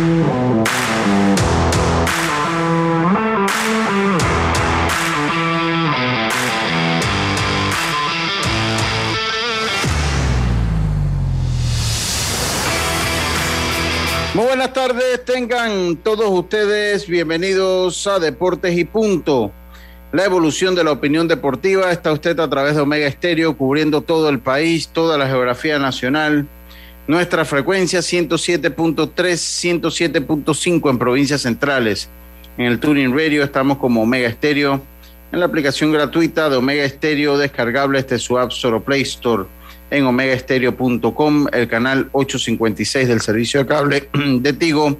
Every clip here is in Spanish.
Muy buenas tardes, tengan todos ustedes bienvenidos a Deportes y Punto. La evolución de la opinión deportiva está usted a través de Omega Estéreo cubriendo todo el país, toda la geografía nacional. Nuestra frecuencia 107.3, 107.5 en provincias centrales. En el Tuning Radio estamos como Omega Estéreo. En la aplicación gratuita de Omega Estéreo descargable este su App Store Play Store en omegaestereo.com, el canal 856 del servicio de cable de Tigo.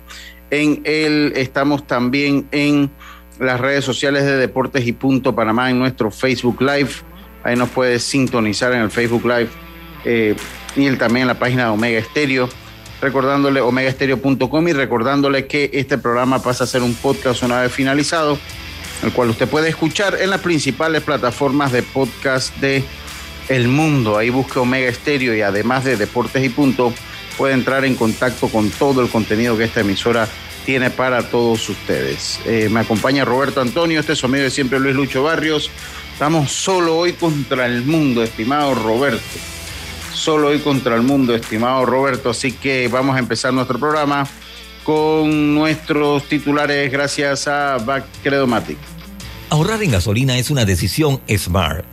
En él estamos también en las redes sociales de Deportes y Punto Panamá, en nuestro Facebook Live. Ahí nos puedes sintonizar en el Facebook Live eh, y también en la página de Omega Estéreo. Recordándole omegaestereo.com y recordándole que este programa pasa a ser un podcast una vez finalizado, el cual usted puede escuchar en las principales plataformas de podcast de el mundo. Ahí busque Omega Estéreo y además de Deportes y Punto, puede entrar en contacto con todo el contenido que esta emisora tiene para todos ustedes. Eh, me acompaña Roberto Antonio, este es su amigo de siempre Luis Lucho Barrios. Estamos solo hoy contra el mundo, estimado Roberto. Solo hoy contra el mundo, estimado Roberto. Así que vamos a empezar nuestro programa con nuestros titulares gracias a Back Credomatic. Ahorrar en gasolina es una decisión smart.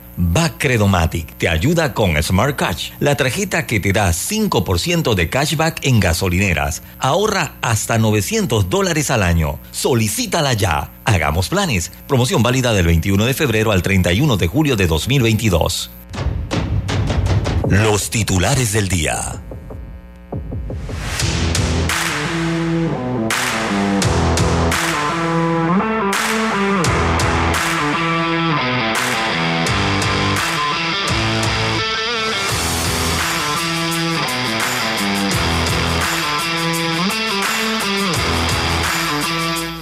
Credomatic te ayuda con Smart Cash, la tarjeta que te da 5% de cashback en gasolineras. Ahorra hasta 900 dólares al año. Solicítala ya. Hagamos planes. Promoción válida del 21 de febrero al 31 de julio de 2022. Los titulares del día.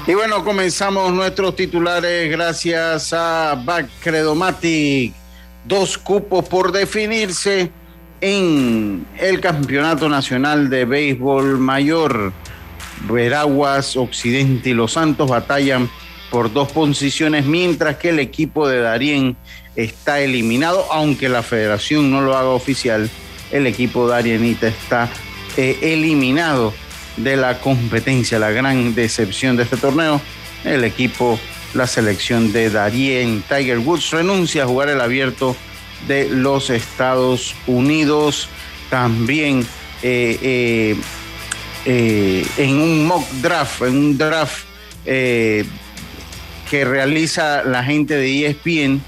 Y bueno, comenzamos nuestros titulares gracias a Bacredomatic. Dos cupos por definirse en el Campeonato Nacional de Béisbol Mayor. Veraguas, Occidente y Los Santos batallan por dos posiciones, mientras que el equipo de Darien está eliminado, aunque la federación no lo haga oficial. El equipo Darienita está eh, eliminado de la competencia, la gran decepción de este torneo, el equipo, la selección de Darien Tiger Woods renuncia a jugar el abierto de los Estados Unidos. También eh, eh, eh, en un mock draft, en un draft que realiza la gente de ESPN,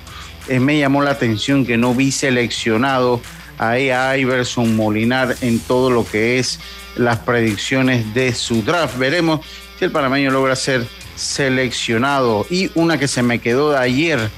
me llamó la atención que no vi seleccionado a Iverson Molinar en todo lo que es las predicciones de su draft. Veremos si el panameño logra ser seleccionado. Y una que se me quedó de ayer,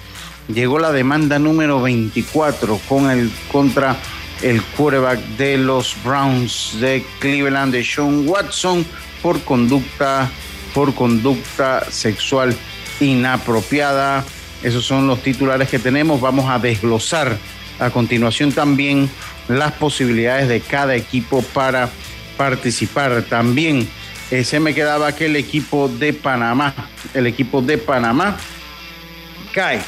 llegó la demanda número 24 con el, contra el quarterback de los Browns de Cleveland, de Sean Watson, por conducta, por conducta sexual inapropiada. Esos son los titulares que tenemos. Vamos a desglosar a continuación también las posibilidades de cada equipo para participar. También eh, se me quedaba aquel equipo de Panamá. El equipo de Panamá cae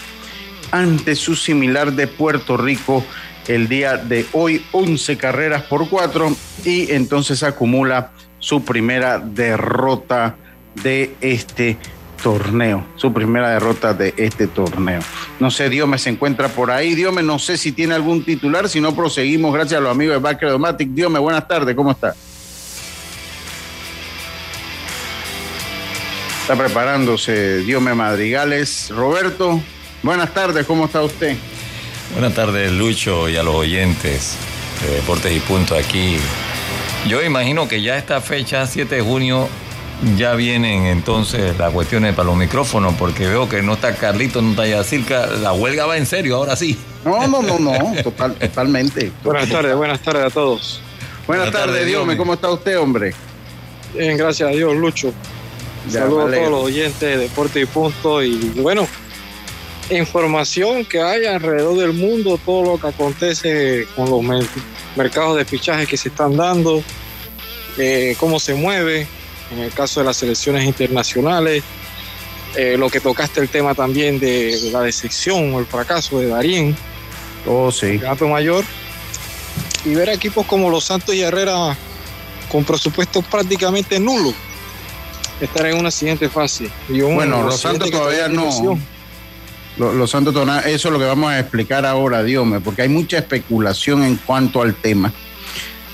ante su similar de Puerto Rico el día de hoy, 11 carreras por 4 y entonces acumula su primera derrota de este torneo, su primera derrota de este torneo. No sé, Diome se encuentra por ahí. Diome, no sé si tiene algún titular, si no proseguimos gracias a los amigos de Backer Domatic. Diome, buenas tardes, ¿cómo está? Está preparándose Diome Madrigales. Roberto, buenas tardes, ¿cómo está usted? Buenas tardes, Lucho, y a los oyentes. de Deportes y Punto aquí. Yo imagino que ya esta fecha, 7 de junio, ya vienen entonces las cuestiones para los micrófonos, porque veo que no está Carlito, no está Yacirca, la huelga va en serio, ahora sí. No, no, no, no, total, totalmente. Buenas tardes, buenas tardes a todos. Buenas, tardes, Dios ¿cómo está usted, hombre? Bien, gracias a Dios, Lucho. Saludos a todos los oyentes de Deporte y Punto. Y bueno, información que hay alrededor del mundo, todo lo que acontece con los mercados de fichaje que se están dando, eh, cómo se mueve, en el caso de las selecciones internacionales, eh, lo que tocaste el tema también de, la decepción o el fracaso de Darien. Oh, sí. Gato mayor. Y ver equipos como los Santos y Herrera con presupuestos prácticamente nulos estar en una siguiente fase. bueno, los Santos todavía no. Los, Santos todavía, eso es lo que vamos a explicar ahora, Dios porque hay mucha especulación en cuanto al tema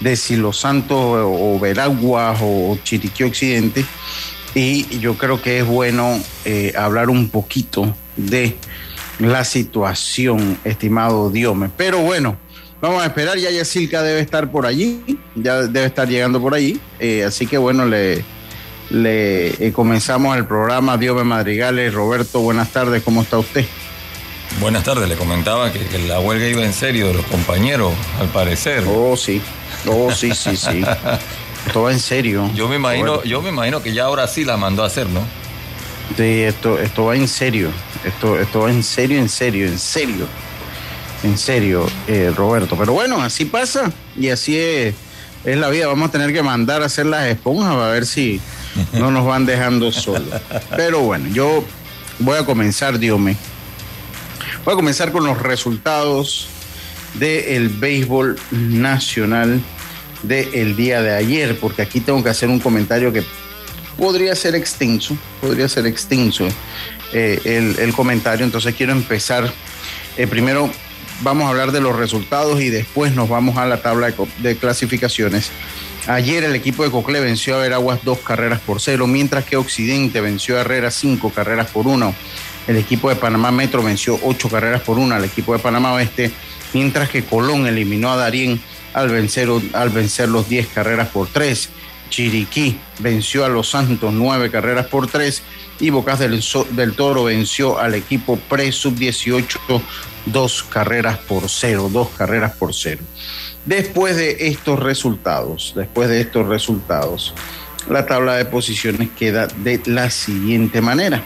de si los Santos o Veraguas o Chiriquí Occidente. Y yo creo que es bueno eh, hablar un poquito de la situación, estimado Diome. Pero bueno, vamos a esperar. Ya Yacilca debe estar por allí, ya debe estar llegando por allí. Eh, así que bueno, le, le eh, comenzamos el programa Diome Madrigales. Roberto, buenas tardes, ¿cómo está usted? Buenas tardes, le comentaba que, que la huelga iba en serio de los compañeros, al parecer. Oh, sí. Oh, sí, sí, sí. Esto va en serio. Yo me imagino, yo me imagino que ya ahora sí la mandó a hacer, ¿no? Sí, esto, esto va en serio. Esto, esto va en serio, en serio, en serio. En serio, eh, Roberto. Pero bueno, así pasa y así es, es la vida. Vamos a tener que mandar a hacer las esponjas a ver si no nos van dejando solos. Pero bueno, yo voy a comenzar, Dios mío. Voy a comenzar con los resultados del béisbol nacional del día de ayer, porque aquí tengo que hacer un comentario que podría ser extenso, podría ser extenso eh, el, comentario, entonces quiero empezar. Eh, primero vamos a hablar de los resultados y después nos vamos a la tabla de, clasificaciones. Ayer el equipo de Cocle venció a Veraguas dos carreras por cero, mientras que Occidente venció a Herrera cinco carreras por uno. El equipo de Panamá Metro venció ocho carreras por una al equipo de Panamá Oeste mientras que Colón eliminó a Darien al vencer, al vencer los 10 carreras por 3. Chiriquí venció a Los Santos 9 carreras por 3 y Bocas del, del Toro venció al equipo pre-sub-18 2 carreras por 0, 2 carreras por 0. Después de estos resultados, después de estos resultados, la tabla de posiciones queda de la siguiente manera.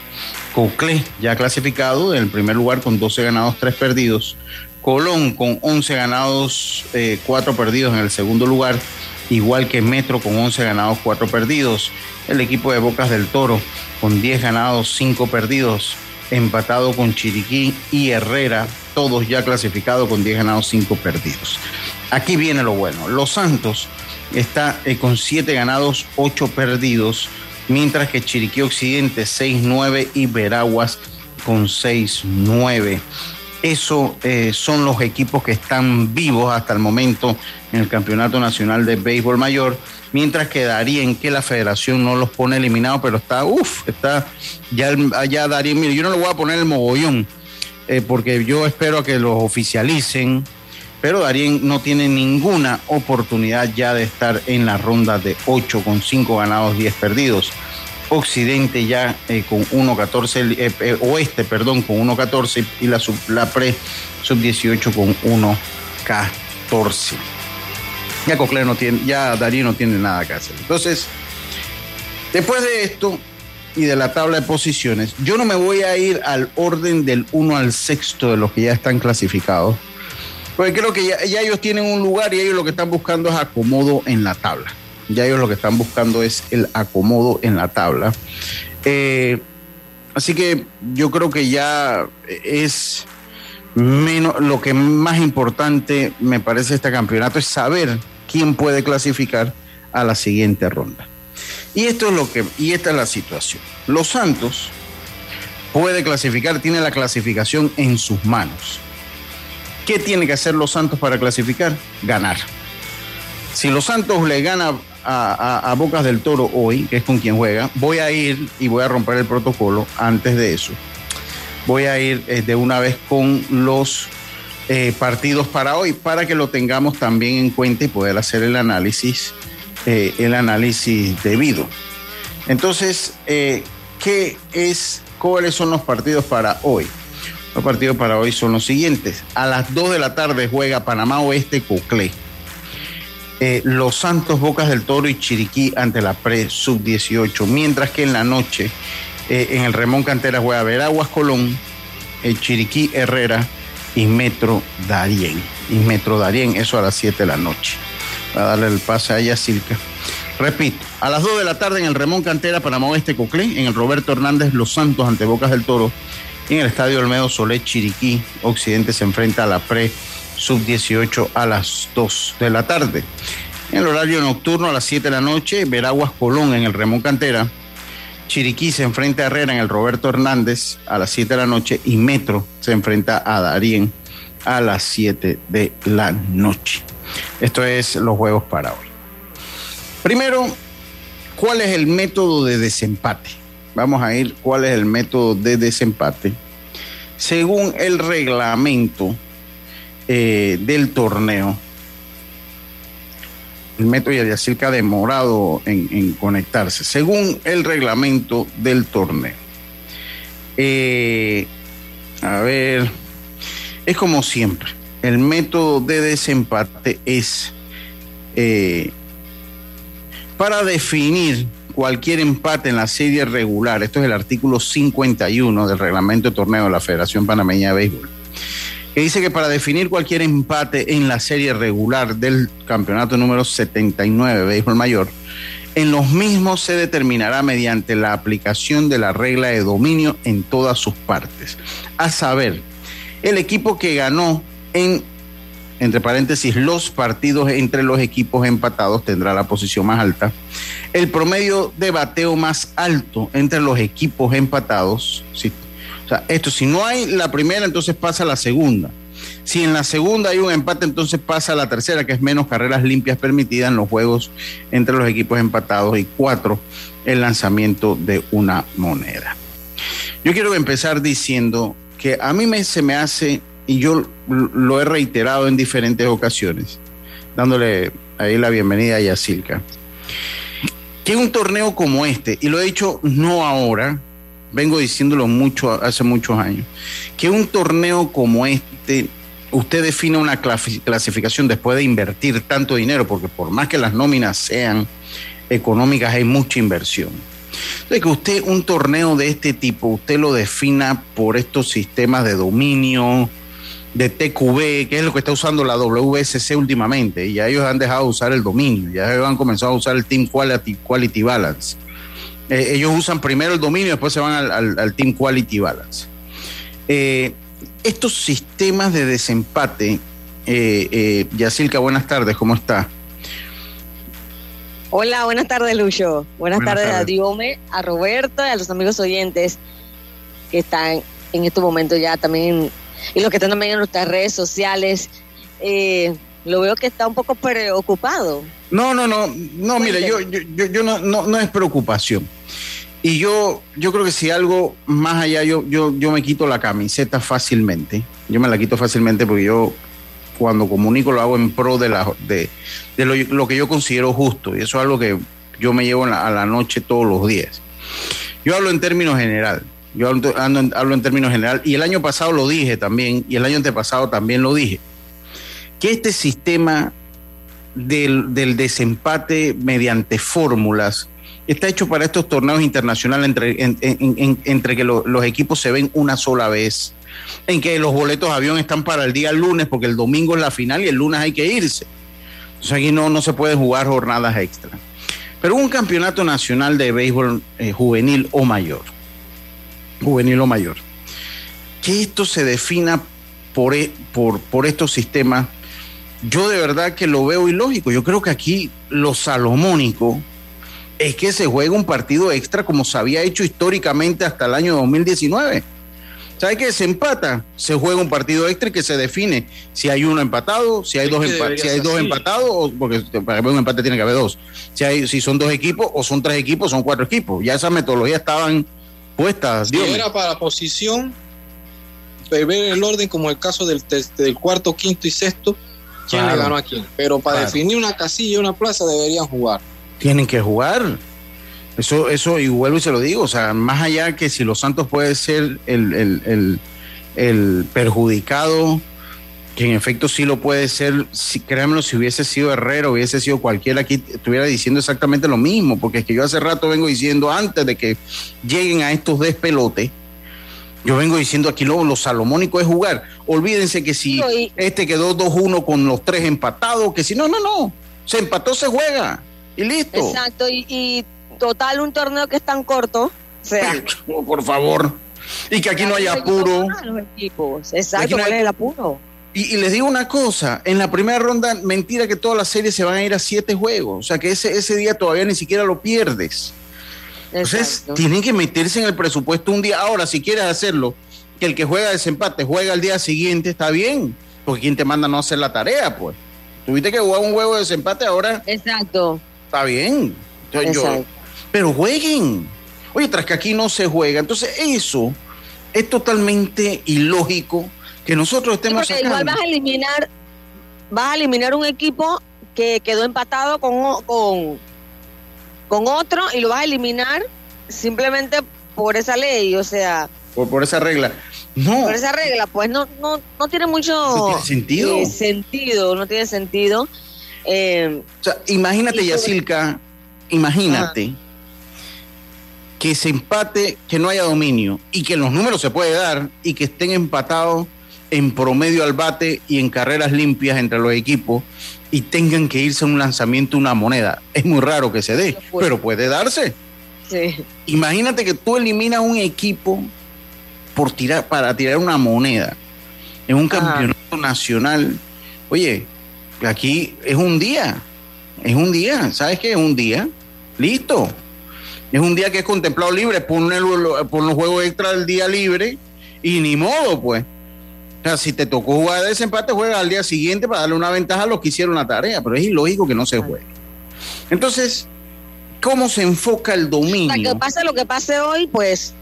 Cocle ya clasificado en el primer lugar con 12 ganados, 3 perdidos. Colón con 11 ganados, 4 eh, perdidos en el segundo lugar, igual que Metro con 11 ganados, 4 perdidos. El equipo de Bocas del Toro con 10 ganados, 5 perdidos, empatado con Chiriquí y Herrera, todos ya clasificados con 10 ganados, 5 perdidos. Aquí viene lo bueno. Los Santos está eh, con 7 ganados, 8 perdidos, mientras que Chiriquí Occidente 6-9 y Veraguas con 6-9. Eso eh, son los equipos que están vivos hasta el momento en el Campeonato Nacional de Béisbol Mayor, mientras que Darien, que la federación no los pone eliminados, pero está, uff, está ya, allá Darien, mire, yo no le voy a poner el mogollón, eh, porque yo espero a que los oficialicen, pero Darien no tiene ninguna oportunidad ya de estar en la ronda de 8 con 5 ganados, 10 perdidos. Occidente ya eh, con 1.14, eh, eh, Oeste, perdón, con 1.14 y la, sub, la Pre Sub-18 con 1.14. Ya Cocle no tiene, ya Darío no tiene nada que hacer. Entonces, después de esto y de la tabla de posiciones, yo no me voy a ir al orden del 1 al sexto de los que ya están clasificados, porque creo que ya ellos tienen un lugar y ellos lo que están buscando es acomodo en la tabla. Ya ellos lo que están buscando es el acomodo en la tabla. Eh, así que yo creo que ya es menos, lo que más importante me parece este campeonato es saber quién puede clasificar a la siguiente ronda. Y esto es lo que, y esta es la situación. Los Santos puede clasificar, tiene la clasificación en sus manos. ¿Qué tiene que hacer los Santos para clasificar? Ganar. Si los Santos le gana a, Bocas del Toro hoy, que es con quien juega, voy a ir y voy a romper el protocolo antes de eso. Voy a ir eh, de una vez con los eh, partidos para hoy, para que lo tengamos también en cuenta y poder hacer el análisis, eh, el análisis debido. Entonces, ¿qué es, cuáles son los partidos para hoy? Los partidos para hoy son los siguientes. A las 2 de la tarde juega Panamá Oeste Coclé. Los Santos Bocas del Toro y Chiriquí ante la Pre Sub-18. Mientras que en la noche en el Remón Cantera juega Veraguas Colón, el Chiriquí Herrera y Metro Darien. Y Metro Darien, eso a las 7 de la noche. Va a darle el pase a Silca. Repito, a las 2 de la tarde en el Remón Cantera, Panamá Oeste Coclé, en el Roberto Hernández Los Santos ante Bocas del Toro, en el Estadio Olmedo Solé Chiriquí, Occidente se enfrenta a la Pre Sub-18 a las 2 de la tarde. En el horario nocturno a las 7 de la noche, Veraguas Colón en el Remón Cantera, Chiriquí se enfrenta a Herrera en el Roberto Hernández a las 7 de la noche y Metro se enfrenta a Darien a las 7 de la noche. Esto es los juegos para hoy. Primero, ¿cuál es el método de desempate? Vamos a ir cuál es el método de desempate. Según el reglamento eh, del torneo, el método decir que ha demorado en, conectarse, según el reglamento del torneo. Eh, a ver, es como siempre, el método de desempate es eh, para definir cualquier empate en la serie regular, esto es el artículo 51 del reglamento de torneo de la Federación Panameña de Béisbol que dice que para definir cualquier empate en la serie regular del campeonato número 79 de béisbol mayor, en los mismos se determinará mediante la aplicación de la regla de dominio en todas sus partes. A saber, el equipo que ganó en, entre paréntesis, los partidos entre los equipos empatados tendrá la posición más alta. El promedio de bateo más alto entre los equipos empatados, si esto, si no hay la primera, entonces pasa la segunda. Si en la segunda hay un empate, entonces pasa a la tercera, que es menos carreras limpias permitidas en los juegos entre los equipos empatados. Y cuatro, el lanzamiento de una moneda. Yo quiero empezar diciendo que a mí me, se me hace, y yo lo he reiterado en diferentes ocasiones, dándole ahí la bienvenida a Yacilca, que un torneo como este, y lo he dicho no ahora, vengo diciéndolo mucho hace muchos años, que un torneo como este, usted define una clasificación después de invertir tanto dinero, porque por más que las nóminas sean económicas, hay mucha inversión. Entonces, que usted un torneo de este tipo, usted lo defina por estos sistemas de dominio, de TQB, que es lo que está usando la WSC últimamente, y ya ellos han dejado de usar el dominio, ya ellos han comenzado a usar el Team Quality, Quality Balance. Eh, ellos usan primero el dominio y después se van al, Team Quality Balance. Eh, estos sistemas de desempate, eh, eh, Yacilca, buenas tardes, ¿cómo está? Hola, buenas tardes, Lucho. Buenas, tardes, a Diome, a Roberto y a los amigos oyentes que están en este momento ya también, y los que están también en nuestras redes sociales. lo veo que está un poco preocupado. No, no, no, no, mire, yo, yo, yo, no, no, no es preocupación. Y yo, yo creo que si algo más allá, yo, yo, yo me quito la camiseta fácilmente. Yo me la quito fácilmente porque yo cuando comunico lo hago en pro de, la, de, lo, que yo considero justo. Y eso es algo que yo me llevo a la noche todos los días. Yo hablo en términos general. Yo hablo, hablo en términos general. Y el año pasado lo dije también. Y el año antepasado también lo dije. Que este sistema del, desempate mediante fórmulas está hecho para estos torneos internacionales entre, entre que los equipos se ven una sola vez, en que los boletos de avión están para el día lunes, porque el domingo es la final y el lunes hay que irse. Entonces aquí no, no se puede jugar jornadas extra. Pero un campeonato nacional de béisbol eh, juvenil o mayor, juvenil o mayor, que esto se defina por, e, por, por estos sistemas, yo de verdad que lo veo ilógico. Yo creo que aquí lo salomónico es que se juega un partido extra como se había hecho históricamente hasta el año 2019. ¿Sabe qué? Se empata, se juega un partido extra y que se define si hay uno empatado, si hay dos, si hay dos empatados, o, porque para que un empate tiene que haber dos. Si, hay, si son dos equipos, o son tres equipos, son cuatro equipos. Ya esas metodologías estaban puestas. Si era para posición, ver el orden como el caso del, del cuarto, quinto y sexto, quién le ganó a quién. Pero para definir una casilla y una plaza deberían jugar. Tienen que jugar. Eso, eso, y vuelvo y se lo digo, o sea, más allá que si los Santos puede ser el, el, el, perjudicado, que en efecto sí lo puede ser, si, créanmelo, si hubiese sido Herrero, hubiese sido cualquiera aquí, estuviera diciendo exactamente lo mismo, porque es que yo hace rato vengo diciendo, antes de que lleguen a estos despelotes, yo vengo diciendo aquí lo, lo salomónico es jugar. Olvídense que si este quedó 2-1 con los tres empatados, que si no, no, no, se empató, se juega y listo. Exacto, y total un torneo que es tan corto. O sea, por favor. Y que aquí no haya apuro. Exacto, ¿cuál es el apuro? Y, les digo una cosa, en la primera ronda, mentira que todas las series se van a ir a siete juegos, o sea que ese, ese día todavía ni siquiera lo pierdes. Entonces, tienen que meterse en el presupuesto un día. Ahora, si quieres hacerlo, que el que juega desempate juega al día siguiente, está bien, porque quien te manda no hacer la tarea, pues. Tuviste que jugar un juego de desempate ahora. Exacto. Está bien. Yo, pero jueguen. Oye, tras que aquí no se juega. Entonces, eso es totalmente ilógico que nosotros estemos sí, igual vas a eliminar, vas a eliminar un equipo que quedó empatado con, con, con otro y lo vas a eliminar simplemente por esa ley, o sea. Por, por esa regla. No. Por esa regla, pues no, no, no tiene mucho sentido. Eh, sentido, no tiene sentido. Eh, o sea, imagínate, Yacilca, imagínate que se empate, que no haya dominio y que los números se puede dar y que estén empatados en promedio al bate y en carreras limpias entre los equipos y tengan que irse a un lanzamiento una moneda. Es muy raro que se dé, pero puede darse. Imagínate que tú eliminas un equipo por tirar, para tirar una moneda en un campeonato nacional. Oye, aquí es un día, es un día, ¿sabes qué? Es un día, listo, es un día que es contemplado libre, pon, los juegos extra del día libre y ni modo, pues. O sea, si te tocó jugar de desempate, juega al día siguiente para darle una ventaja a los que hicieron la tarea, pero es ilógico que no se juegue. Entonces, ¿cómo se enfoca el dominio? Para que pase lo que pase hoy, pues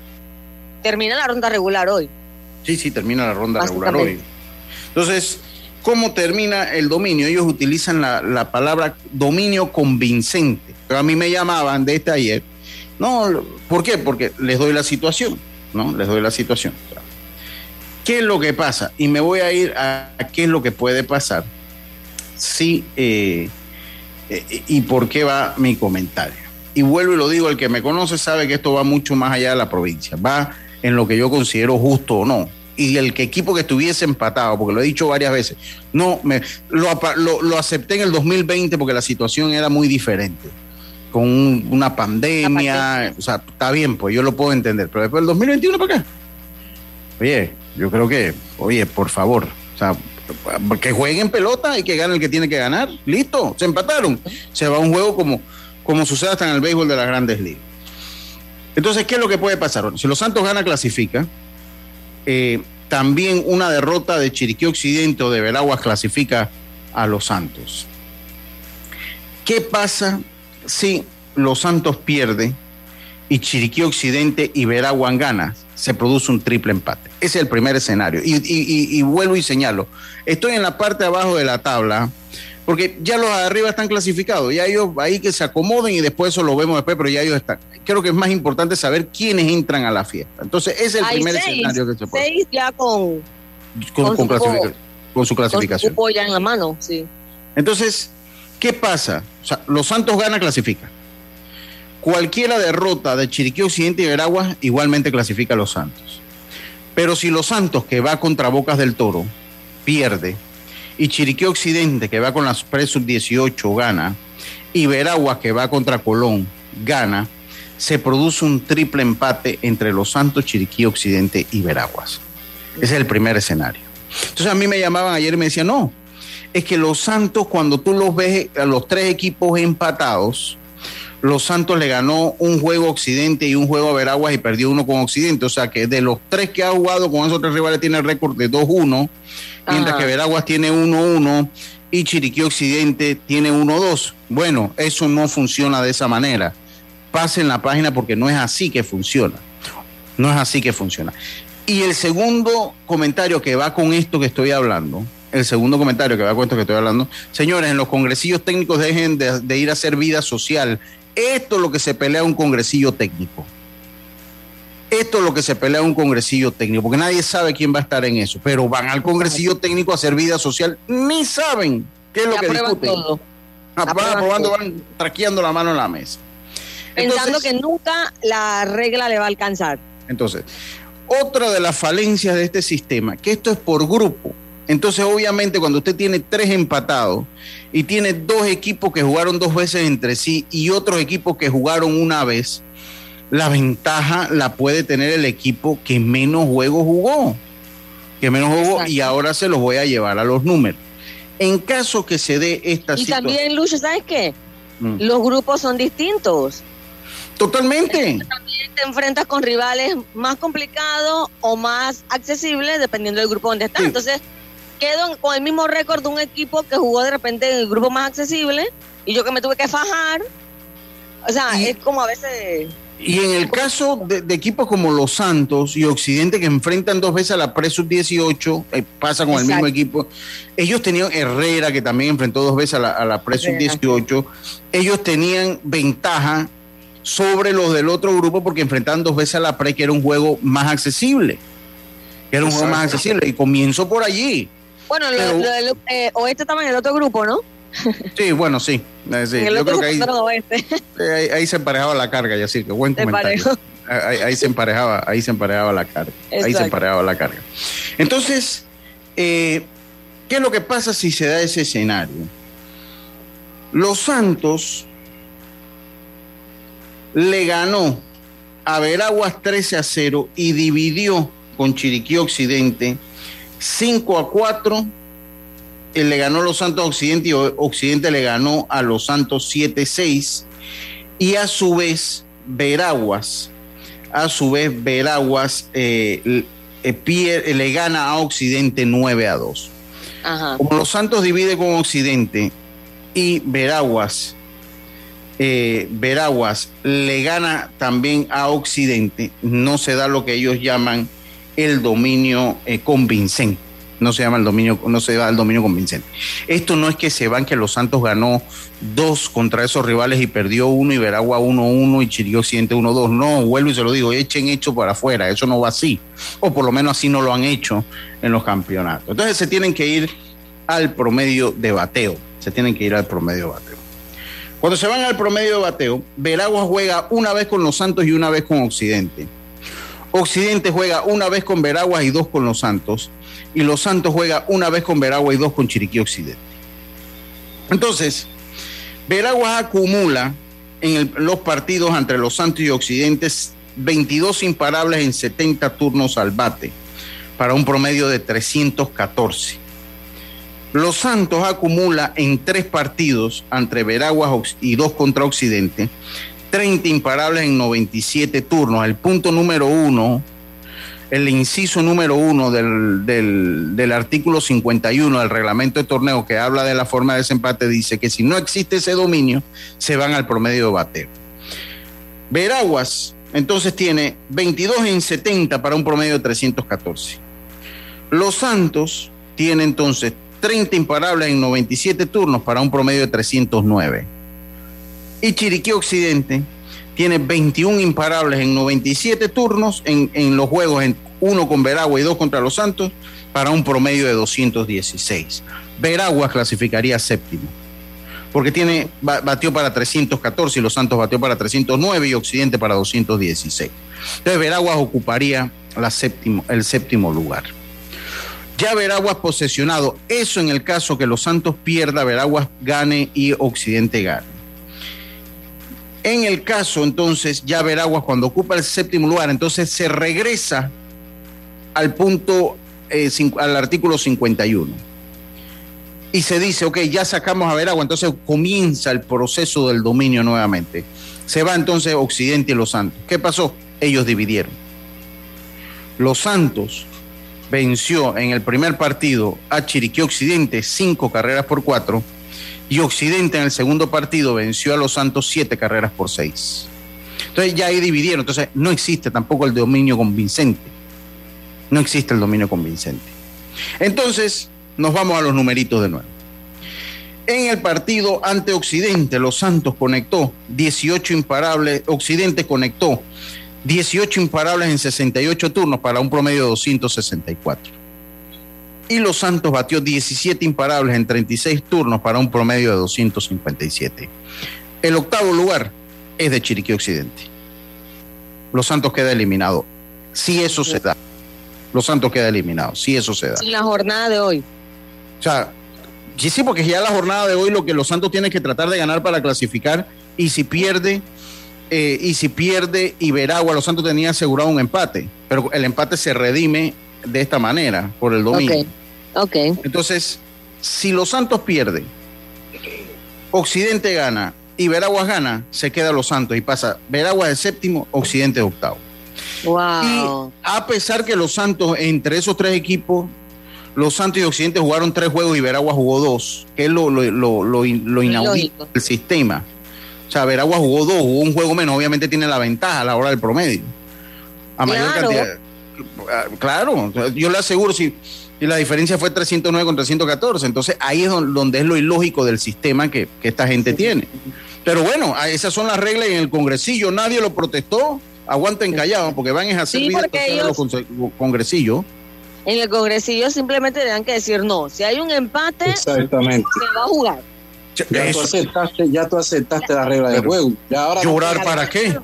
termina la ronda regular hoy. Sí, sí, termina la ronda regular hoy. Entonces, ¿cómo termina el dominio? Ellos utilizan la, la palabra dominio convincente. Pero a mí me llamaban de este ayer no, ¿por qué? Porque les doy la situación, ¿no? Les doy la situación. ¿Qué es lo que pasa? Y me voy a ir a, qué es lo que puede pasar. Sí, eh, eh, y por qué va mi comentario. Y vuelvo y lo digo, el que me conoce sabe que esto va mucho más allá de la provincia, va en lo que yo considero justo o no. Y el que equipo que estuviese empatado, porque lo he dicho varias veces, no, me, lo, lo acepté en el 2020 porque la situación era muy diferente con una pandemia, o sea, está bien, pues yo lo puedo entender, pero después del 2021 para acá. Oye, yo creo que, oye, por favor, o sea, que jueguen pelota y que gane el que tiene que ganar, listo, se empataron, se va un juego como, como sucede hasta en el béisbol de las grandes ligas. Entonces, ¿qué es lo que puede pasar? Si los Santos gana, clasifica. Eh, también una derrota de Chiriquí Occidente o de Veraguas clasifica a los Santos. ¿Qué pasa si Los Santos pierde y Chiriquí Occidente y Veragua gana, se produce un triple empate. Ese es el primer escenario. Y, vuelvo y señalo, estoy en la parte de abajo de la tabla, porque ya los de arriba están clasificados, ya ellos ahí que se acomoden y después eso lo vemos después, pero ya ellos están. Creo que es más importante saber quiénes entran a la fiesta. Entonces, ese es el primer escenario que se puede. Seis ya con, con, su, clasificación. Con su ya en la mano, sí. Entonces, ¿Qué pasa? O sea, los Santos gana, clasifica. Cualquiera derrota de Chiriquí Occidente y Veragua igualmente clasifica a los Santos. Pero si los Santos, que va contra Bocas del Toro, pierde, y Chiriquí Occidente, que va con las Presub 18, gana, y Veragua, que va contra Colón, gana, se produce un triple empate entre los Santos, Chiriquí Occidente y Veraguas. Ese es el primer escenario. Entonces a mí me llamaban ayer y me decían, no, es que los Santos, cuando tú los ves a los tres equipos empatados, los Santos le ganó un juego a Occidente y un juego a Veraguas y perdió uno con Occidente. O sea que de los tres que ha jugado con esos tres rivales tiene el récord de 2-1, mientras que Veraguas tiene 1-1 y Chiriquí Occidente tiene 1-2. Bueno, eso no funciona de esa manera. Pasen la página porque no es así que funciona. No es así que funciona. Y el segundo comentario que va con esto que estoy hablando, el segundo comentario que va con esto que estoy hablando, señores, en los congresillos técnicos dejen de, ir a hacer vida social. Esto es lo que se pelea un congresillo técnico. Esto es lo que se pelea un congresillo técnico, porque nadie sabe quién va a estar en eso, pero van al congresillo técnico a hacer vida social, ni saben qué es lo que discuten. Todo. Aprobando, van traqueando la mano en la mesa. Pensando que nunca la regla le va a alcanzar. Entonces, otra de las falencias de este sistema, que esto es por grupo. Entonces, obviamente, cuando usted tiene tres empatados y tiene dos equipos que jugaron dos veces entre sí y otros equipos que jugaron una vez, la ventaja la puede tener el equipo que menos juegos jugó, que menos jugó y ahora se los voy a llevar a los números. En caso que se dé esta situación. Y también, Lucho, ¿sabes qué? Mm. Los grupos son distintos. Totalmente. También te enfrentas con rivales más complicados o más accesibles dependiendo del grupo donde estás. Entonces, quedo con el mismo récord de un equipo que jugó de repente en el grupo más accesible y yo que me tuve que fajar. O sea, es como a veces y en el caso de, equipos como Los Santos y Occidente que enfrentan dos veces a la Pre 18, eh, pasa con el mismo equipo. Ellos tenían Herrera, que también enfrentó dos veces a la, a la Pre 18. Ellos tenían ventaja sobre los del otro grupo porque enfrentaban dos veces a la Pre, que era un juego más accesible. Que era un juego más accesible. Y comienzo por allí. Bueno, lo, del eh, oeste estaba en el otro grupo, ¿no? Sí, bueno, sí. Yo creo que ahí, ahí, se emparejaba la carga, ya sí, que buen comentario. Ahí, se emparejaba, ahí se emparejaba la carga. Ahí se emparejaba la carga. Entonces, eh, ¿qué es lo que pasa si se da ese escenario? Los Santos le ganó a Veraguas 13 a 0 y dividió con Chiriquí Occidente 5 a 4 él le ganó a los Santos Occidente y Occidente le ganó a los Santos 7-6. Y a su vez, Veraguas, a su vez, Veraguas eh, eh, le gana a Occidente 9 a 2. Como los Santos divide con Occidente y Veraguas, eh, Veraguas le gana también a Occidente, no se da lo que ellos llaman el dominio convincente no se llama el dominio, no se da el dominio convincente. Esto no es que se van que los Santos ganó dos contra esos rivales y perdió uno y Veragua 1-1 y Chiriquí Occidente 1-2. No, vuelvo y se lo digo, echen hecho para afuera, eso no va así. O por lo menos así no lo han hecho en los campeonatos. Entonces se tienen que ir al promedio de bateo. Se tienen que ir al promedio de bateo. Cuando se van al promedio de bateo, Veragua juega una vez con los Santos y una vez con Occidente. Occidente juega una vez con Veraguas y dos con los Santos y Los Santos juega una vez con Veragua y dos con Chiriquí Occidente. Entonces, Veraguas acumula en los partidos entre Los Santos y Occidentes 22 imparables en 70 turnos al bate, para un promedio de 314. Los Santos acumula en tres partidos entre Veraguas y dos contra Occidente 30 imparables en 97 turnos. El punto número uno el inciso número uno del, del, artículo 51 del reglamento de torneo que habla de la forma de desempate dice que si no existe ese dominio, se van al promedio de bateo. Veraguas entonces tiene 22 en 70 para un promedio de 314. Los Santos tiene entonces 30 imparables en 97 turnos para un promedio de 309. Y Chiriquí Occidente tiene 21 imparables en 97 turnos en, los juegos, en uno con Veragua y dos contra los Santos, para un promedio de 216. Veragua clasificaría séptimo, porque tiene, batió para 314 y los Santos batió para 309 y Occidente para 216. Entonces Veraguas ocuparía la séptimo, el séptimo lugar. Ya Veraguas posesionado, eso en el caso que los Santos pierda, Veraguas gane y Occidente gane. En el caso, entonces, ya Veraguas cuando ocupa el séptimo lugar, entonces se regresa al punto, eh, al artículo 51. Y se dice, ok, ya sacamos a Veraguas, entonces comienza el proceso del dominio nuevamente. Se va entonces Occidente y Los Santos. ¿Qué pasó? Ellos dividieron. Los Santos venció en el primer partido a Chiriquí Occidente cinco carreras por cuatro y Occidente en el segundo partido venció a los Santos siete carreras por seis. Entonces ya ahí dividieron, entonces no existe tampoco el dominio convincente. No existe el dominio convincente. Entonces, nos vamos a los numeritos de nuevo. En el partido ante Occidente, Los Santos conectó 18 imparables, Occidente conectó 18 imparables en 68 turnos para un promedio de 264. Y Los Santos batió 17 imparables en 36 turnos para un promedio de 257. El octavo lugar es de Chiriquí Occidente. Los Santos queda eliminado. Si eso se da. Los Santos queda eliminado. Si eso se da. En la jornada de hoy. O sea, sí, porque ya la jornada de hoy lo que Los Santos tiene que tratar de ganar para clasificar. Y si pierde, eh, y si pierde Iberagua, Los Santos tenía asegurado un empate. Pero el empate se redime de esta manera, por el domingo. Ok. Entonces, si Los Santos pierde, Occidente gana y Veraguas gana, se queda Los Santos y pasa Veraguas de séptimo, Occidente de octavo. Wow. Y a pesar que Los Santos, entre esos tres equipos, Los Santos y Occidente jugaron tres juegos y Veraguas jugó dos, que es lo, lo, inaudito del sistema. O sea, Veraguas jugó dos, jugó un juego menos, obviamente tiene la ventaja a la hora del promedio. A mayor cantidad. Claro, yo le aseguro, si, si, la diferencia fue 309 con 314, entonces ahí es donde, es lo ilógico del sistema que, que esta gente tiene. Pero bueno, esas son las reglas en el congresillo, nadie lo protestó, aguanten callados porque van a hacer sí, los congresillos. En el congresillo simplemente dan que decir no, si hay un empate, Exactamente. se va a jugar. Ya tú aceptaste, ya tú aceptaste la regla del juego. ¿Llorar para qué?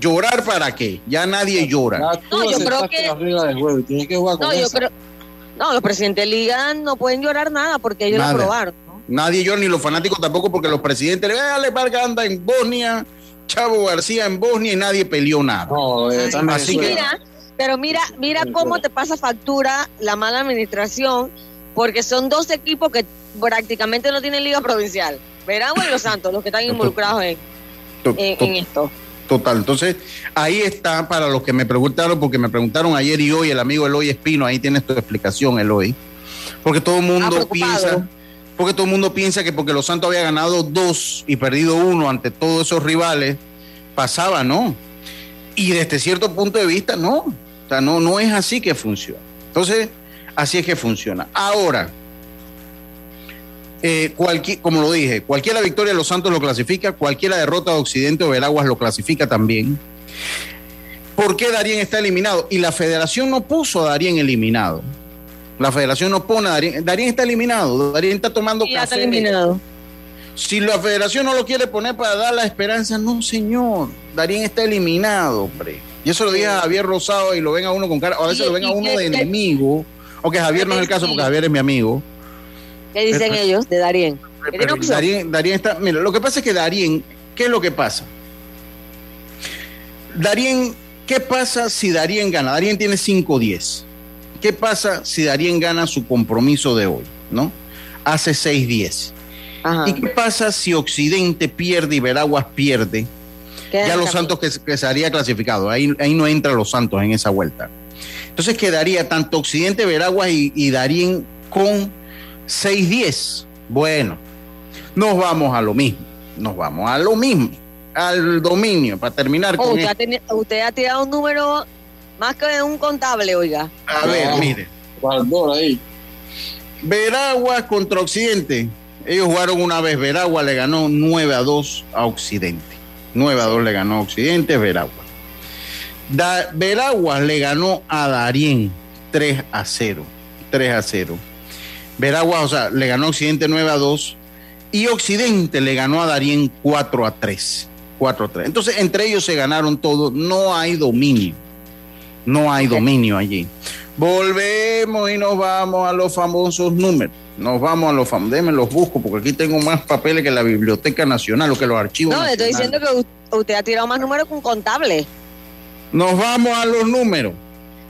¿Llorar para qué? Ya nadie llora. no, yo creo que... juego. Que jugar con no, yo creo... no, los presidentes de liga no pueden llorar nada porque ellos lo aprobaron. Nadie llora, ni los fanáticos tampoco, porque los presidentes le dale Vargas anda en Bosnia, Chavo García en Bosnia y nadie peleó nada. No, eh, Así que... pero mira, mira cómo te pasa factura la mala administración, porque son dos equipos que prácticamente no tienen liga provincial. Veragua y Los Santos, los que están involucrados en, en, esto. Total, entonces ahí está para los que me preguntaron, porque me preguntaron ayer y hoy, el amigo Eloy Espino, ahí tienes tu explicación, Eloy. Porque todo el mundo piensa, porque todo el mundo piensa que porque Los Santos había ganado dos y perdido uno ante todos esos rivales, pasaba, ¿no? Y desde cierto punto de vista, no. O sea, no, no es así que funciona. Entonces, así es que funciona. Ahora, eh, como lo dije, cualquiera victoria de los Santos lo clasifica, cualquiera derrota de Occidente o Veraguas lo clasifica también. ¿Por qué Darien está eliminado? Y la federación no puso a Darien eliminado. La federación no pone a Darien. Darien está eliminado. Darien está tomando ya Está eliminado. Si la federación no lo quiere poner para dar la esperanza, no, señor. Darien está eliminado, hombre. Y eso lo dije a Javier Rosado y lo ven a uno con cara. A veces lo ven a uno de enemigo. Aunque Javier no es el caso porque Javier es mi amigo. ¿Qué dicen ellos de Darien? Darien, está. Mira, lo que pasa es que Darien, ¿qué es lo que pasa? Darien, ¿qué pasa si Darien gana? Darien tiene 5-10. ¿Qué pasa si Darien gana su compromiso de hoy? ¿No? Hace 6-10. ¿Y qué pasa si Occidente pierde y Veraguas pierde? Ya los Santos que, que se haría clasificado. Ahí, ahí no entran los Santos en esa vuelta. Entonces quedaría tanto Occidente, Veraguas y, y Darien con 6-10. Bueno, nos vamos a lo mismo. Nos vamos a lo mismo. Al dominio, para terminar con usted, usted ha tirado un número más que un contable, oiga. A ver, mire. ahí. Veragua contra Occidente. Ellos jugaron una vez. Veragua le ganó 9 a 2 a Occidente. 9 a 2 le ganó a Occidente, Veragua. Da, Veragua le ganó a Darien 3 a 0. 3 a 0. Veragua, o sea, le ganó Occidente 9 a 2 y Occidente le ganó a Darien 4 a 3. 4 a 3. Entonces, entre ellos se ganaron todos. No hay dominio. No hay dominio allí. Volvemos y nos vamos a los famosos números. Nos vamos a los famosos. Déjenme los busco porque aquí tengo más papeles que la Biblioteca Nacional o que los archivos. No, estoy diciendo que usted ha tirado más números que un contable. Nos vamos a los números.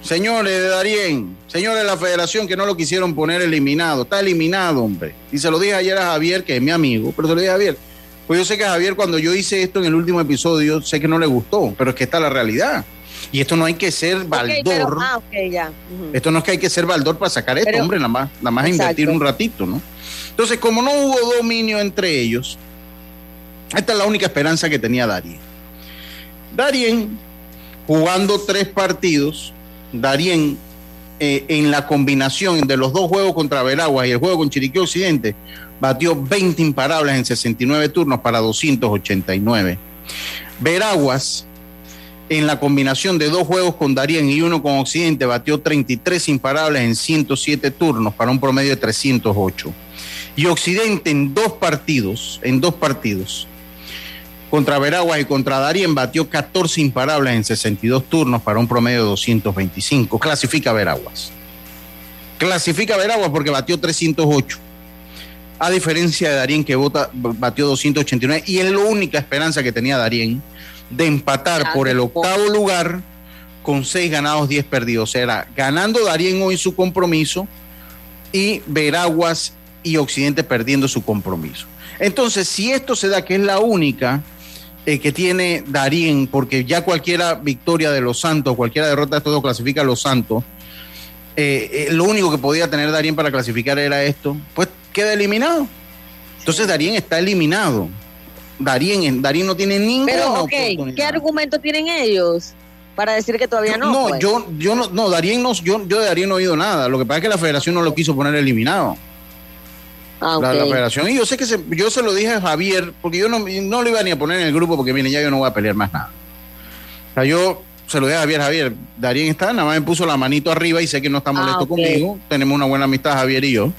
Señores de Darien, señores de la federación que no lo quisieron poner eliminado, está eliminado, hombre. Y se lo dije ayer a Javier, que es mi amigo, pero se lo dije a Javier. Pues yo sé que a Javier, cuando yo hice esto en el último episodio, sé que no le gustó, pero es que está la realidad. Y esto no hay que ser baldor. ah, ya. Esto no es que hay que ser baldor para sacar esto, hombre, nada más, nada más invertir un ratito, ¿no? Entonces, como no hubo dominio entre ellos, esta es la única esperanza que tenía Darien. Darien, jugando tres partidos, Darien eh, en la combinación de los dos juegos contra Veraguas y el juego con Chiriquí Occidente, batió 20 imparables en 69 turnos para 289. Veraguas, en la combinación de dos juegos con Darien y uno con Occidente, batió 33 imparables en 107 turnos para un promedio de 308. Y Occidente en dos partidos, en dos partidos, contra Veraguas y contra Darien, batió 14 imparables en 62 turnos para un promedio de 225. Clasifica Veraguas. Clasifica Veraguas porque batió 308 a diferencia de Darien que vota, batió 289 y es la única esperanza que tenía Darien de empatar por el octavo lugar con seis ganados, 10 perdidos. Será ganando Darien hoy su compromiso y Veraguas y Occidente perdiendo su compromiso. Entonces, si esto se da, que es la única eh, que tiene Darien, porque ya cualquiera victoria de los Santos, cualquiera derrota de todo clasifica a los Santos, eh, eh, lo único que podía tener Darien para clasificar era esto, pues queda eliminado. Entonces Darien está eliminado. Darien, Darien no tiene ninguna Pero, ¿qué argumento tienen ellos? Para decir que todavía no. No, pues? yo, yo no, no, Darien no, yo, yo de Darien no he oído nada. Lo que pasa es que la federación no lo quiso poner eliminado. Ah, la, federación. Y yo sé que yo se lo dije a Javier, porque yo no, no lo iba ni a poner en el grupo, porque miren, ya yo no voy a pelear más nada. O sea, yo se lo dije a Javier, Javier, Darien está, nada más me puso la manito arriba y sé que no está molesto ah, conmigo. Tenemos una buena amistad, Javier y yo.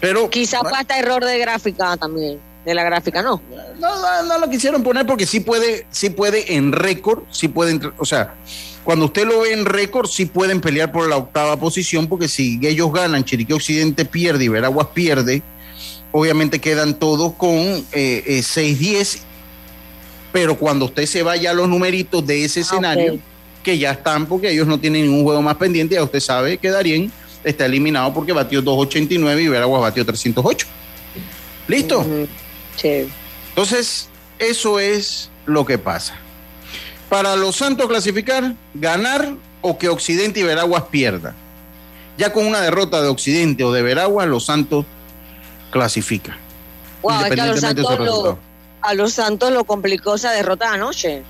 Pero. Quizá fue hasta error de gráfica también. De la gráfica, ¿no? No, no, lo quisieron poner porque sí puede, sí puede en récord, sí pueden, o sea, cuando usted lo ve en récord, sí pueden pelear por la octava posición, porque si ellos ganan, Chiriquí Occidente pierde y Veraguas pierde, obviamente quedan todos con eh, 6-10, eh, pero cuando usted se vaya a los numeritos de ese ah, escenario, que ya están, porque ellos no tienen ningún juego más pendiente, ya usted sabe que Darien está eliminado porque batió 289 y Veraguas batió 308. ¿Listo? Sí. Entonces, eso es lo que pasa. Para los Santos clasificar, ganar o que Occidente y Veraguas pierdan. Ya con una derrota de Occidente o de Veraguas, los Santos clasifican. Wow, es que a los, Santos lo, a los Santos lo complicó esa derrota anoche.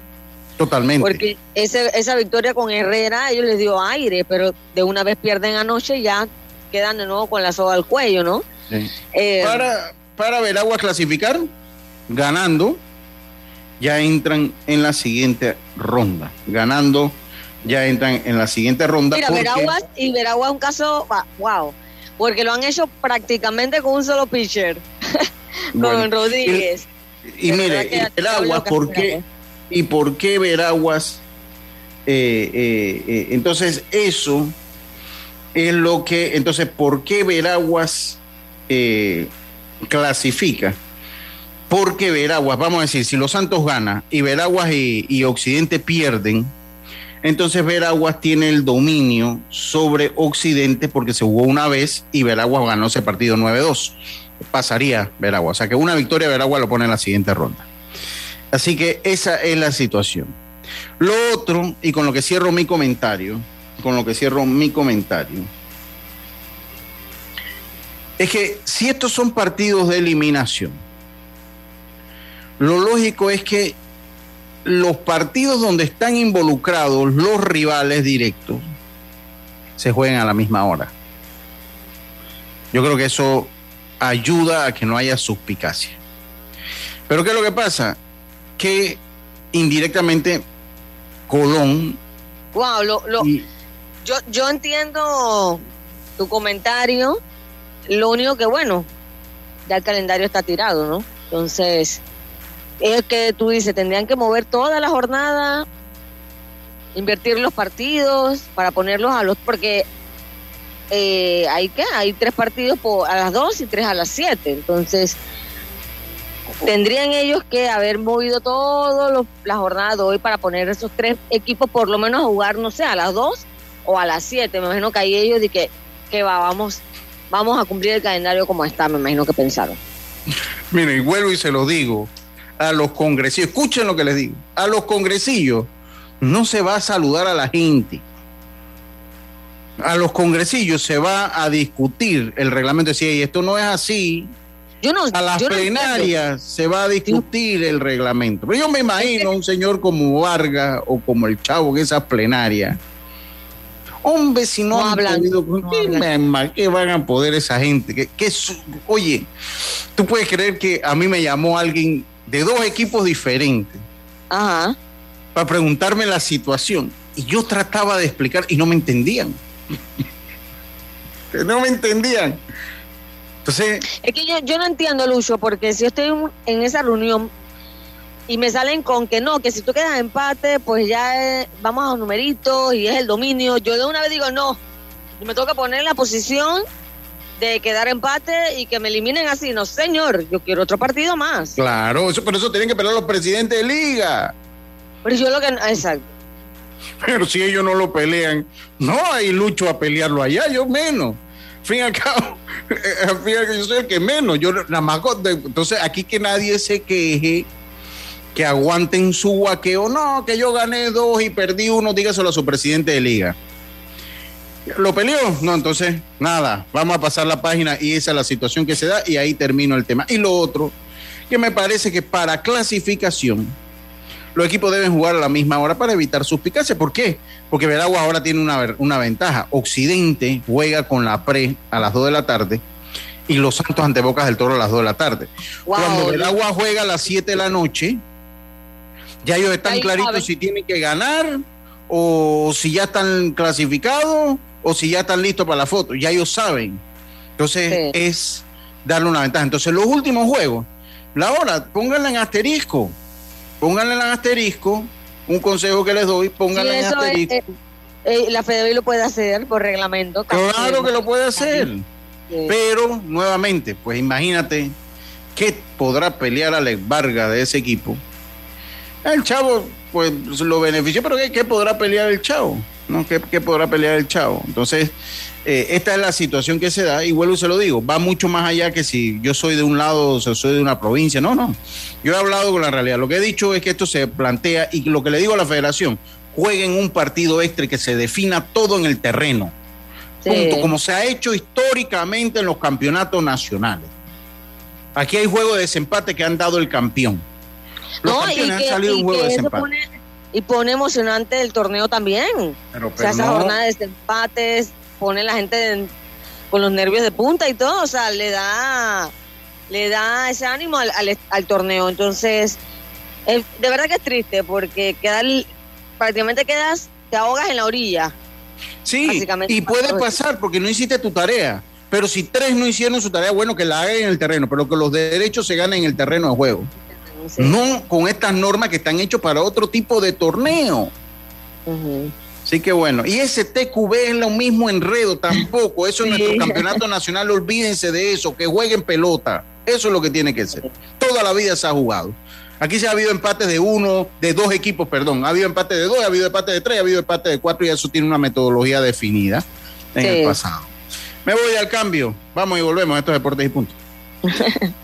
Totalmente. Porque ese, esa victoria con Herrera, ellos les dio aire, pero de una vez pierden anoche y ya quedan de nuevo con la soga al cuello, ¿no? Eh, para, para Veragua clasificar, ganando, ya entran en la siguiente ronda. Ganando, ya entran en la siguiente ronda. Mira, Veraguas y Veragua es un caso, wow, porque lo han hecho prácticamente con un solo pitcher, con Rodríguez. Y, mire, Veraguas, ¿por qué? y por qué Veraguas. Eh, eh, eh, entonces, eso es lo que. Entonces, ¿por qué Veraguas clasifica? Porque Veraguas, vamos a decir, si los Santos gana y Veraguas y, Occidente pierden, entonces Veraguas tiene el dominio sobre Occidente porque se jugó una vez y Veraguas ganó ese partido 9-2. Pasaría Veraguas. O sea que una victoria Veraguas lo pone en la siguiente ronda. Así que esa es la situación. Lo otro, y con lo que cierro mi comentario, con lo que cierro mi comentario, es que si estos son partidos de eliminación, lo lógico es que los partidos donde están involucrados los rivales directos se jueguen a la misma hora. Yo creo que eso ayuda a que no haya suspicacia. Pero ¿qué es lo que pasa? que indirectamente Colón. Wow, yo, yo entiendo tu comentario. Lo único que, bueno, ya el calendario está tirado, ¿no? Entonces, es que tú dices, tendrían que mover toda la jornada, invertir los partidos para ponerlos a los. Porque eh, hay que hay tres partidos a las dos y tres a las siete. Entonces, tendrían ellos que haber movido toda la jornada de hoy para poner esos tres equipos por lo menos a jugar, no sé, a las dos o a las siete. Me imagino que ahí ellos de que, que va, vamos, vamos a cumplir el calendario como está, me imagino que pensaron. Miren, vuelvo y se lo digo a los congresillos, escuchen lo que les digo, a los congresillos no se va a saludar a la gente. A los congresillos se va a discutir el reglamento. Si esto no es así, a las plenarias se va a discutir el reglamento. Pero yo me imagino un señor como Vargas o como el Chavo en esas plenarias. Hombre, si no, han podido, ¿qué, van a poder esa gente? ¿Qué, oye, tú puedes creer que a mí me llamó alguien de dos equipos diferentes Ajá. para preguntarme la situación y yo trataba de explicar y no me entendían. no me entendían. Entonces. Es que yo, yo no entiendo, Lucho, porque si estoy en esa reunión y me salen con que no, que si tú quedas empate, pues ya vamos a los numeritos y es el dominio. Yo de una vez digo no. Me toca poner en la posición de quedar empate y que me eliminen así. No, señor, yo quiero otro partido más. Claro, eso, por eso tienen que pelear los presidentes de liga. Pero yo lo que. Exacto. Pero si ellos no lo pelean, no hay lucho a pelearlo allá, yo menos. Fin al cabo, al fin yo soy el que menos. Yo nada más. Entonces, aquí que nadie se queje que aguanten su guaqueo. No, que yo gané dos y perdí uno, dígaselo a su presidente de liga. ¿Lo peleó? No, entonces, nada, vamos a pasar la página y esa es la situación que se da y ahí termino el tema. Y lo otro, que me parece que para clasificación, los equipos deben jugar a la misma hora para evitar suspicacia. ¿Por qué? Porque Veragua ahora tiene una, una ventaja. Occidente juega con la pre a las 2 de la tarde y los Santos ante Bocas del Toro a las 2 de la tarde. Cuando Veragua juega a las 7 de la noche, ya ellos están claritos si tienen que ganar o si ya están clasificados o si ya están listos para la foto. Ya ellos saben. Entonces es darle una ventaja. Entonces los últimos juegos, la hora, pónganla en asterisco. Pónganle en asterisco. Un consejo que les doy, pónganla en asterisco. Eh, eh, la FEDEBI lo puede hacer por reglamento. Claro que lo puede hacer. Pero nuevamente, pues imagínate qué podrá pelear Alex Vargas de ese equipo el chavo, pues lo benefició, pero ¿qué, podrá pelear el chavo? ¿No? ¿Qué, podrá pelear el chavo? Entonces, eh, esta es la situación que se da, y vuelvo y se lo digo, va mucho más allá que si yo soy de un lado o soy de una provincia. No, no. Yo he hablado con la realidad. Lo que he dicho es que esto se plantea, y lo que le digo a la federación, jueguen un partido extra y que se defina todo en el terreno. Punto, como se ha hecho históricamente en los campeonatos nacionales. Aquí hay juegos de desempate que han dado el campeón no, y que, pone, y pone emocionante el torneo también. o sea, esa jornada de desempates pone la gente con los nervios de punta y todo, o sea, le da le da ese ánimo al, al, torneo. Entonces, de verdad que es triste porque queda prácticamente quedas, te ahogas en la orilla. Sí, y puede pasar porque no hiciste tu tarea. Pero si tres no hicieron su tarea, bueno, que la hagan en el terreno, pero que los derechos se ganen en el terreno de juego. No con estas normas que están hechas para otro tipo de torneo. Así que bueno, y ese TQB es lo mismo enredo tampoco. Eso es nuestro campeonato nacional, olvídense de eso, que jueguen pelota. Eso es lo que tiene que ser. Toda la vida se ha jugado. Aquí se ha habido empates de uno, de dos equipos, perdón. Ha habido empate de dos, ha habido empate de tres, ha habido empate de cuatro y eso tiene una metodología definida en el pasado. Me voy al cambio. Vamos y volvemos a estos deportes y puntos.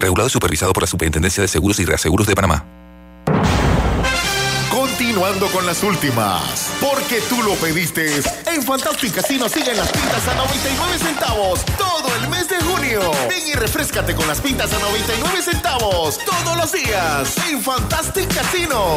regulado y supervisado por la Superintendencia de Seguros y Reaseguros de Panamá. Continuando con las últimas, porque tú lo pediste. En Fantastic Casino siguen las pintas a 99 centavos todo el mes de junio. Ven y refrescate con las pintas a 99 centavos todos los días en Fantastic Casino.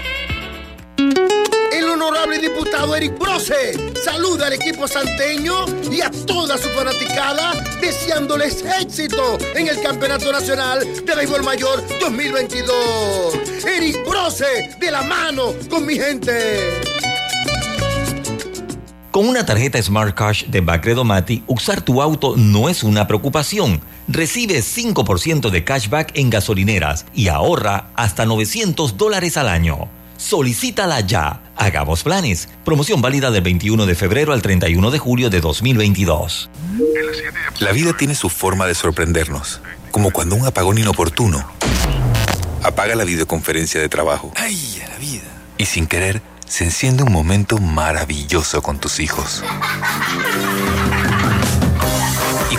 Eric Brose saluda al equipo santeño y a toda su fanaticada deseándoles éxito en el Campeonato Nacional de Béisbol Mayor 2022. Eric Brose de la mano con mi gente. Con una tarjeta Smart Cash de Bacredomati, usar tu auto no es una preocupación. Recibe 5% de cashback en gasolineras y ahorra hasta 900 dólares al año. Solicítala ya. Hagamos planes. Promoción válida del 21 de febrero al 31 de julio de 2022. La vida tiene su forma de sorprendernos, como cuando un apagón inoportuno apaga la videoconferencia de trabajo. ¡Ay, a la vida! Y sin querer, se enciende un momento maravilloso con tus hijos.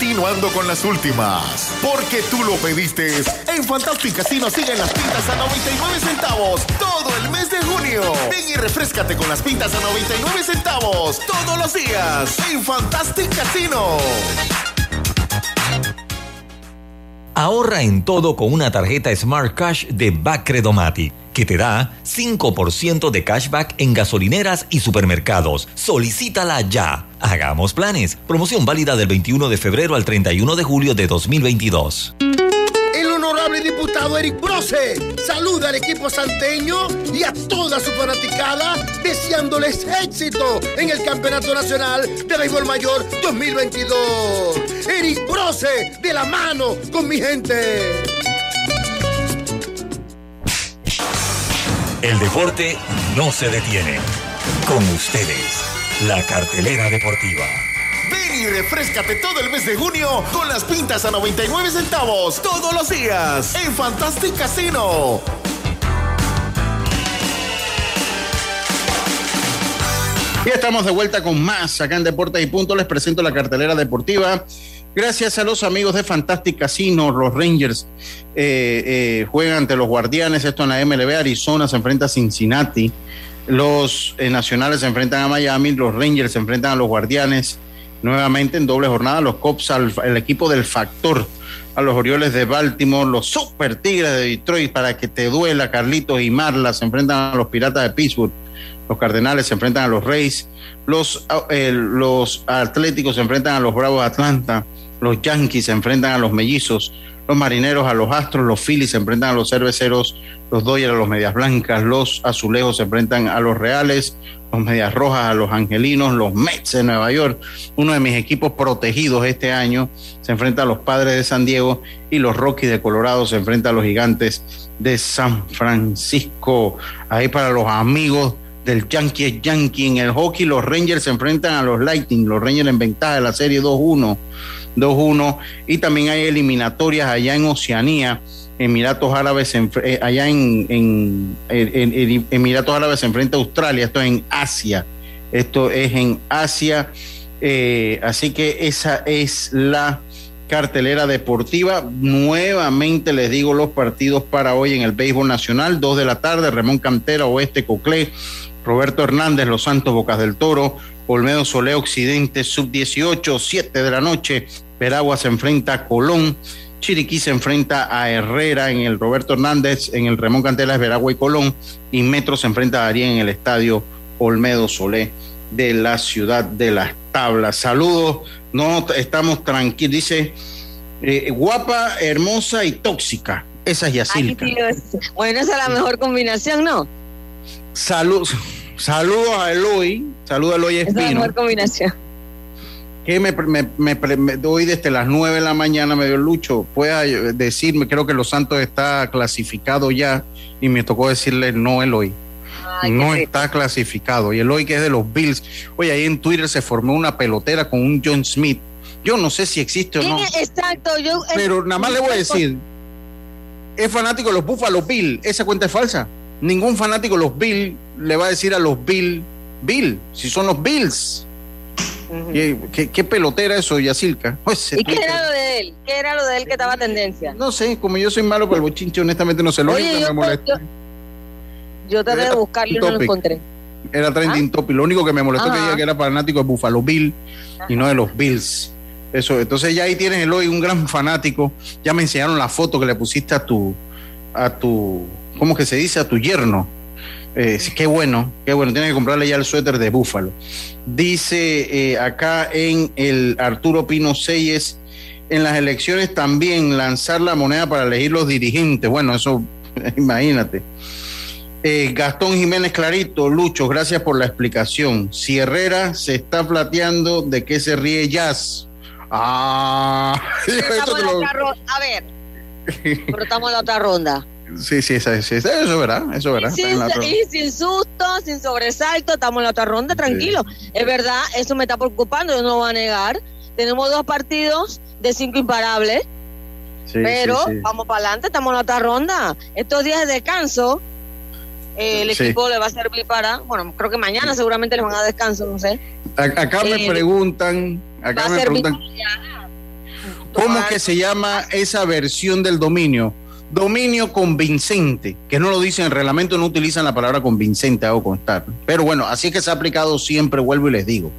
Continuando con las últimas, porque tú lo pediste. En Fantastic Casino siguen las pintas a 99 centavos todo el mes de junio. Ven y refrescate con las pintas a 99 centavos todos los días en Fantastic Casino. Ahorra en todo con una tarjeta Smart Cash de Bacredomatic que te da 5% de cashback en gasolineras y supermercados. Solicítala ya. Hagamos planes. Promoción válida del 21 de febrero al 31 de julio de 2022 honorable diputado Eric Brose saluda al equipo santeño y a toda su fanaticada deseándoles éxito en el Campeonato Nacional de Béisbol Mayor 2022. Eric Brose de la mano con mi gente. El deporte no se detiene. Con ustedes, la cartelera deportiva. Ven y refrescate todo el mes de junio con las pintas a 99 centavos todos los días en Fantastic Casino. Y estamos de vuelta con más acá en Deportes y Punto. Les presento la cartelera deportiva. Gracias a los amigos de Fantastic Casino, los Rangers eh, eh, juegan ante los Guardianes, esto en la MLB, Arizona se enfrenta a Cincinnati, los eh, Nacionales se enfrentan a Miami, los Rangers se enfrentan a los Guardianes, nuevamente en doble jornada, los Cops al el equipo del Factor, a los Orioles de Baltimore, los Super Tigres de Detroit, para que te duela, Carlitos y Marla se enfrentan a los Piratas de Pittsburgh, los Cardenales se enfrentan a los Rays, los, los Atléticos se enfrentan a los Bravos de Atlanta, los Yankees se enfrentan a los Mellizos, los Marineros a los Astros, los Phillies se enfrentan a los Cerveceros, los Dodgers a los Medias Blancas, los Azulejos se enfrentan a los Reales, los Medias Rojas a los Angelinos, los Mets de Nueva York, uno de mis equipos protegidos este año, se enfrenta a los Padres de San Diego y los Rockies de Colorado se enfrentan a los Gigantes de San Francisco. Ahí para los amigos del Yankee Yankee en el hockey, los Rangers se enfrentan a los Lightning, los Rangers en ventaja de la serie 2-1. 2-1 y también hay eliminatorias allá en Oceanía. Emiratos Árabes, eh, allá en, Emiratos Árabes se enfrenta a Australia, esto es en Asia, esto es en Asia, eh, así que esa es la cartelera deportiva. Nuevamente les digo los partidos para hoy en el béisbol nacional, 2 de la tarde, Ramón Cantera, Oeste Coclé, Roberto Hernández, Los Santos Bocas del Toro, Olmedo Solé Occidente, sub 18, 7 de la noche. Peragua se enfrenta a Colón. Chiriquí se enfrenta a Herrera en el Roberto Hernández, en el Ramón Cantelas, Veragua y Colón. Y Metro se enfrenta a Darien en el estadio Olmedo Solé de la ciudad de Las Tablas. Saludos, no estamos tranquilos. Dice, eh, guapa, hermosa y tóxica. Esa es Yacilca. bueno, esa es la mejor combinación, ¿no? Saludos. Saludos a Eloy, saludos a Eloy Espino. Es la mejor combinación. Que me, me, doy desde las 9 de la mañana, me dio Lucho, pueda decirme, creo que Los Santos está clasificado ya, y me tocó decirle no, Eloy. no está clasificado. Y Eloy, que es de los Bills, oye, ahí en Twitter se formó una pelotera con un John Smith. Yo no sé si existe o no. Exacto, yo. Pero nada más le voy a decir, es fanático de los Buffalo Bills, esa cuenta es falsa. Ningún fanático de los Bills le va a decir a los Bill, Bill, si son los Bills. ¿Qué, pelotera eso, Yacilca? Pues, ¿Y qué era lo de él? ¿Qué era lo de él que estaba tendencia? No sé, como yo soy malo para el bochinche, honestamente no sé. Lo Oye, yo, me molesta. Yo, traté de buscarlo y no lo encontré. Era trending ¿Ah? topic. Lo único que me molestó que que era fanático de Buffalo Bill y no de los Bills. Eso, entonces ya ahí tienes el hoy un gran fanático. Ya me enseñaron la foto que le pusiste a tu, a tu, ¿cómo que se dice? A tu yerno. Eh, qué bueno, qué bueno. Tienes que comprarle ya el suéter de Búfalo. Dice eh, acá en el Arturo Pino Seyes, en las elecciones también lanzar la moneda para elegir los dirigentes. Bueno, eso, imagínate. Eh, Gastón Jiménez Clarito, Lucho, gracias por la explicación. Si Herrera se está plateando, ¿de qué se ríe Jazz? Ah, a ver, en la otra ronda. Sí, sí, eso, es verdad, eso es verdad. Y sin, susto, sin sobresalto, estamos en la otra ronda, tranquilo. Es verdad, eso me está preocupando, yo no lo voy a negar. Tenemos dos partidos de cinco imparables, pero vamos para adelante, estamos en la otra ronda. Estos días de descanso, eh, el equipo le va a servir para, bueno, creo que mañana seguramente le van a descanso, no sé. Acá me eh, preguntan, acá me preguntan, ¿cómo que se llama esa versión del dominio? Dominio convincente, que no lo dicen en el reglamento, no utilizan la palabra convincente, hago constar. Pero bueno, así es que se ha aplicado siempre, vuelvo y les digo.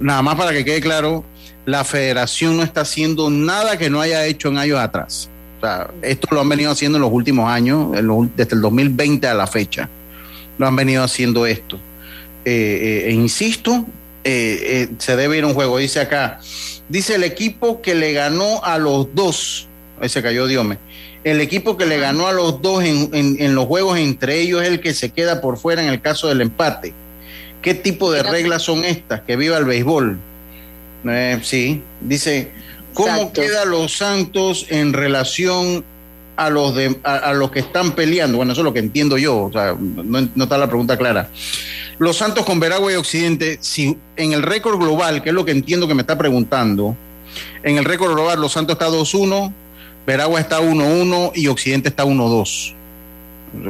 Nada más para que quede claro, la federación no está haciendo nada que no haya hecho en años atrás. O sea, esto lo han venido haciendo en los últimos años, desde el 2020 a la fecha. Lo han venido haciendo esto. Eh, eh, e insisto, eh, se debe ir a un juego. Dice acá, dice el equipo que le ganó a los dos, ahí se cayó Diome el equipo que le ganó a los dos en, los juegos entre ellos es el que se queda por fuera en el caso del empate. ¿Qué tipo de reglas son estas? Que viva el béisbol. Eh, sí, dice, ¿cómo queda los Santos en relación a los, de, a, los que están peleando? Bueno, eso es lo que entiendo yo, o sea, no, no está la pregunta clara. Los Santos con Veragua y Occidente, si en el récord global, que es lo que entiendo que me está preguntando, en el récord global los Santos está 2-1, Veragua está 1-1 y Occidente está 1-2.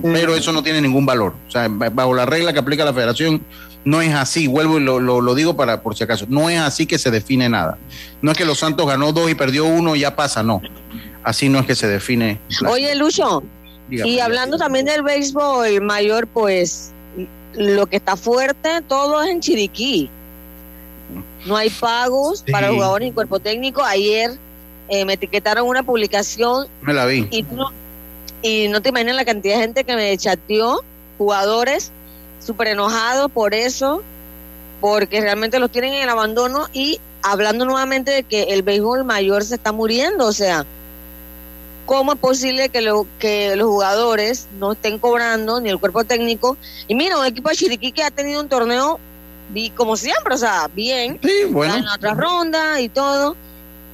Pero eso no tiene ningún valor. O sea, bajo la regla que aplica la federación, no es así. Vuelvo y lo, digo para por si acaso. No es así que se define nada. No es que los Santos ganó dos y perdió uno y ya pasa, no. Así no es que se define. Oye, Lucho, y hablando también del béisbol mayor, pues lo que está fuerte todo es en Chiriquí. No hay pagos para jugadores y cuerpo técnico. Ayer eh, me etiquetaron una publicación. Me la vi. Y, no, y no te imaginas la cantidad de gente que me chateó, jugadores súper enojados por eso, porque realmente los tienen en el abandono y hablando nuevamente de que el béisbol mayor se está muriendo, o sea, ¿cómo es posible que, lo, que los jugadores no estén cobrando, ni el cuerpo técnico? Y mira, un equipo de Chiriquí que ha tenido un torneo, como siempre, o sea, bien, sí, bueno. en la otra ronda y todo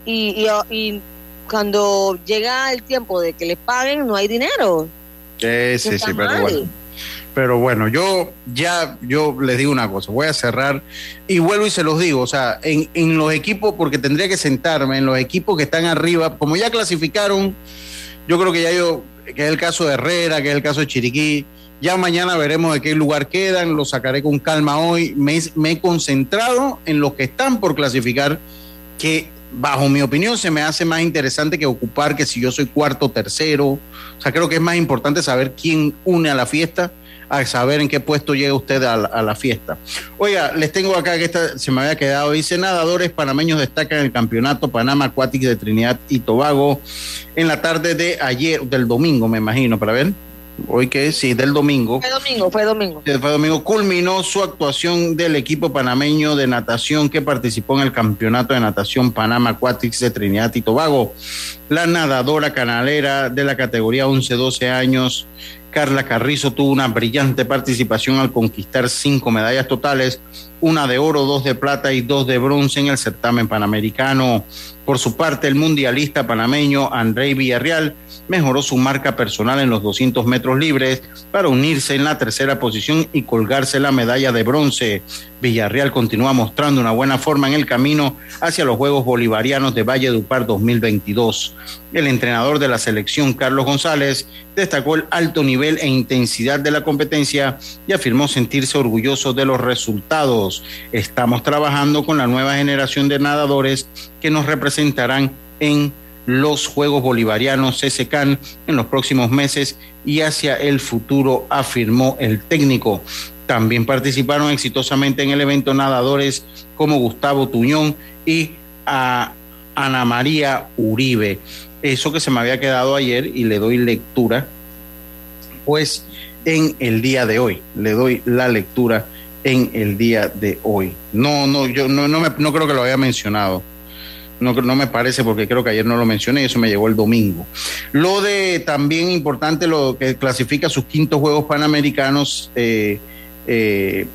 y, y, cuando llega el tiempo de que les paguen, no hay dinero. Sí, sí, sí, pero bueno. Pero bueno, yo ya, yo les digo una cosa, voy a cerrar y vuelvo y se los digo, o sea, en, en los equipos, porque tendría que sentarme, en los equipos que están arriba, como ya clasificaron, yo creo que ya yo, que es el caso de Herrera, que es el caso de Chiriquí, ya mañana veremos de qué lugar quedan, lo sacaré con calma hoy. Me, me, he concentrado en los que están por clasificar, que bajo mi opinión, se me hace más interesante que ocupar que si yo soy cuarto tercero. O sea, creo que es más importante saber quién une a la fiesta a saber en qué puesto llega usted a la, fiesta. Oiga, les tengo acá que esta se me había quedado. Dice, nadadores panameños destacan el campeonato Panama Aquatic de Trinidad y Tobago en la tarde de ayer, del domingo, me imagino, para ver hoy que sí, del domingo. Fue domingo, fue domingo. Fue domingo, culminó su actuación del equipo panameño de natación que participó en el campeonato de natación Panama Aquatics de Trinidad y Tobago. La nadadora canalera de la categoría 11-12 años, Carla Carrizo, tuvo una brillante participación al conquistar cinco medallas totales, una de oro, dos de plata y dos de bronce en el certamen panamericano. Por su parte, el mundialista panameño André Villarreal mejoró su marca personal en los 200 metros libres para unirse en la tercera posición y colgarse la medalla de bronce. Villarreal continúa mostrando una buena forma en el camino hacia los Juegos Bolivarianos de Valle Upar 2022. El entrenador de la selección, Carlos González, destacó el alto nivel e intensidad de la competencia y afirmó sentirse orgulloso de los resultados. Estamos trabajando con la nueva generación de nadadores que nos representarán en los Juegos Bolivarianos CSCAN en los próximos meses y hacia el futuro, afirmó el técnico. También participaron exitosamente en el evento nadadores como Gustavo Tuñón y a Ana María Uribe. Eso que se me había quedado ayer y le doy lectura, pues en el día de hoy, le doy la lectura en el día de hoy. No, no, yo no, no, me, no creo que lo haya mencionado. No, no me parece porque creo que ayer no lo mencioné y eso me llegó el domingo. Lo de también importante, lo que clasifica sus quintos Juegos Panamericanos, eh, eh,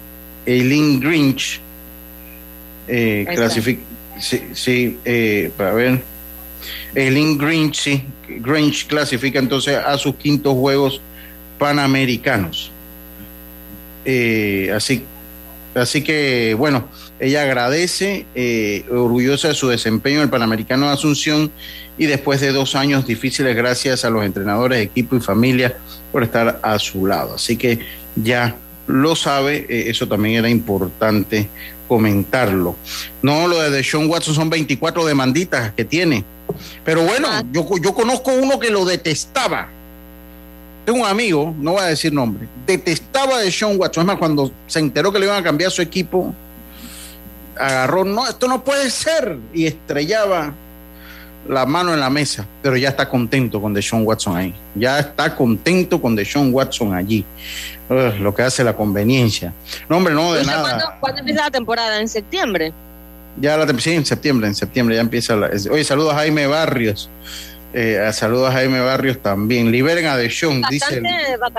Eileen Grinch, eh, clasifica, sí, sí eh, para ver, Eileen Grinch, sí, Grinch clasifica entonces a sus quintos Juegos Panamericanos. Eh, así, así que, bueno, ella agradece, eh, orgullosa de su desempeño en el Panamericano de Asunción y después de dos años difíciles, gracias a los entrenadores, equipo y familia por estar a su lado. Así que ya lo sabe, eh, eso también era importante comentarlo. No, lo de Sean Watson son 24 demanditas que tiene. Pero bueno, yo, yo conozco uno que lo detestaba. Tengo un amigo, no voy a decir nombre, detestaba de Sean Watson. Es más, cuando se enteró que le iban a cambiar su equipo, agarró, no, esto no puede ser, y estrellaba la mano en la mesa, pero ya está contento con Deshaun Watson ahí. Ya está contento con Deshaun Watson allí. Lo que hace la conveniencia. No, hombre, no, de nada. ¿cuándo, ¿Cuándo empieza la temporada? ¿En septiembre? Ya la sí, en septiembre, en septiembre ya empieza la. Oye, saludos a Jaime Barrios. Eh, saludos a Jaime Barrios también. Liberen a dice, el-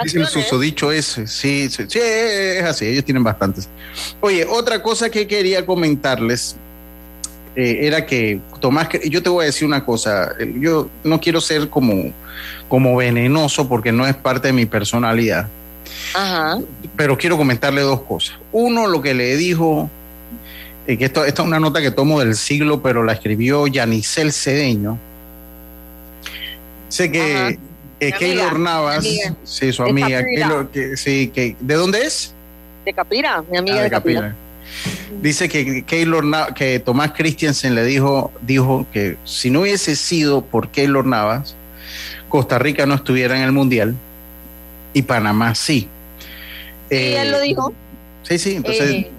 dice el susodicho ese. Sí, sí, sí, es así, ellos tienen bastantes. Oye, otra cosa que quería comentarles eh, era que Tomás, yo te voy a decir una cosa, eh, yo no quiero ser como, como venenoso porque no es parte de mi personalidad, Ajá. pero quiero comentarle dos cosas. Uno, lo que le dijo, que esto, esta es una nota que tomo del siglo, pero la escribió Yanisel Cedeño. Sé que, eh, Keylor Navas, amiga. sí, su amiga, Capira. Keylor, que, sí, que, ¿de dónde es? De Capira, mi amiga Ah, de, de Capira. Capira. Dice que Keylor Na- que Tomás Christiansen le dijo, dijo que si no hubiese sido por Keylor Navas, Costa Rica no estuviera en el mundial y Panamá sí. Sí, Eh, él lo dijo. Sí, sí, entonces Eh,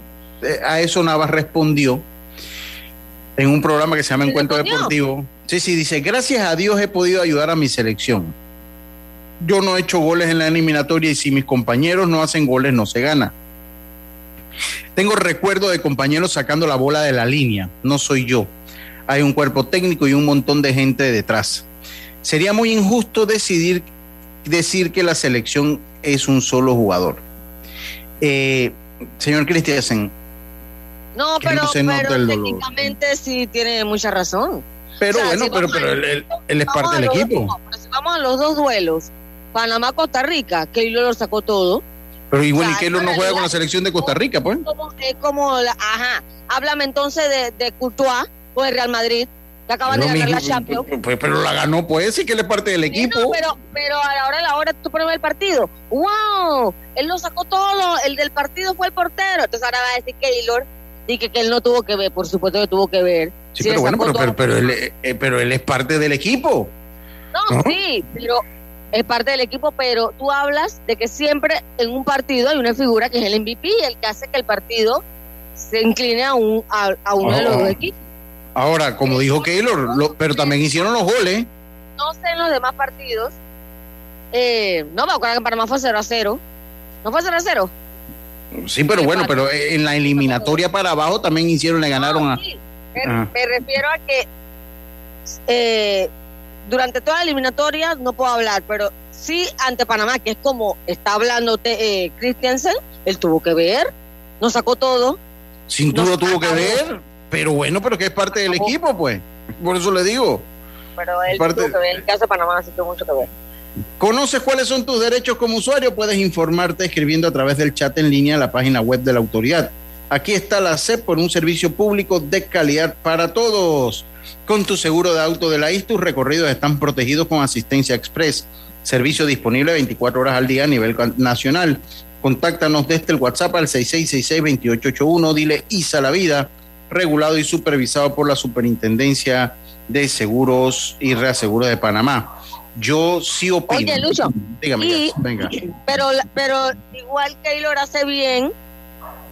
eh, a eso Navas respondió en un programa que se llama ¿Le Encuentro respondió? Deportivo. Sí, sí, dice, gracias a Dios he podido ayudar a mi selección. Yo no he hecho goles en la eliminatoria y si mis compañeros no hacen goles no se gana. Tengo recuerdo de compañeros sacando la bola de la línea, no soy yo. Hay un cuerpo técnico y un montón de gente detrás. Sería muy injusto decidir, decir que la selección es un solo jugador. Eh, señor Christiansen, no, pero, no se técnicamente sí tiene mucha razón. Pero O sea, bueno, si pero, pero él, él- él es parte del equipo. pero si vamos a los dos duelos, Panamá-Costa Rica, que lo sacó todo. Pero igual O y Keylor no juega con la selección de Costa Rica, pues. Como, es como la, ajá, háblame entonces de, de Courtois con el Real Madrid, que acaban de ganar la Champions. pues, pero la ganó, pues sí que él es parte del Sí, equipo. no, pero, pero a la hora de la hora tú pones el partido. ¡Wow! Él lo sacó todo. El del partido fue el portero. Entonces ahora va a decir Keylor y que, que él no tuvo que ver. Por supuesto que tuvo que ver. Sí, pero bueno, pero, pero, pero él, eh, pero él es parte del equipo. No, ¿No? sí, pero es parte del equipo. Pero tú hablas de que siempre en un partido hay una figura que es el MVP, el que hace que el partido se incline a, un, a, a uno de los dos equipos. Ahora, como dijo Keylor, lo- pero también hicieron los goles. No sé en los demás partidos. Eh, no me acuerdo que en Panamá fue 0 a 0. ¿No fue 0 a 0? Sí, pero bueno, pero eh, en la eliminatoria para abajo también hicieron, le ganaron a. Sí, me, refiero a que eh, durante toda la eliminatoria no puedo hablar, pero sí ante Panamá, que es como está hablando te- eh, Christiansen, él tuvo que ver, nos sacó todo. Sin duda tuvo que ver. Pero bueno, pero que es parte del equipo, pues. Por eso le digo. Pero él Parte- tuvo que ver, el caso de Panamá sí tuvo mucho que ver. ¿Conoces cuáles son tus derechos como usuario? Puedes informarte escribiendo a través del chat en línea en la página web de la autoridad. Aquí está la CEP por un servicio público de calidad para todos. Con tu seguro de auto de la IS, tus recorridos están protegidos con asistencia express. Servicio disponible 24 horas al día a nivel nacional. Contáctanos desde el WhatsApp al 6666-2881. Dile ISA la vida, regulado y supervisado por la Superintendencia de Seguros y Reaseguros de Panamá. Yo sí opino. Oye, Lucho. Dígame, venga. Pero, pero igual Keylor hace bien,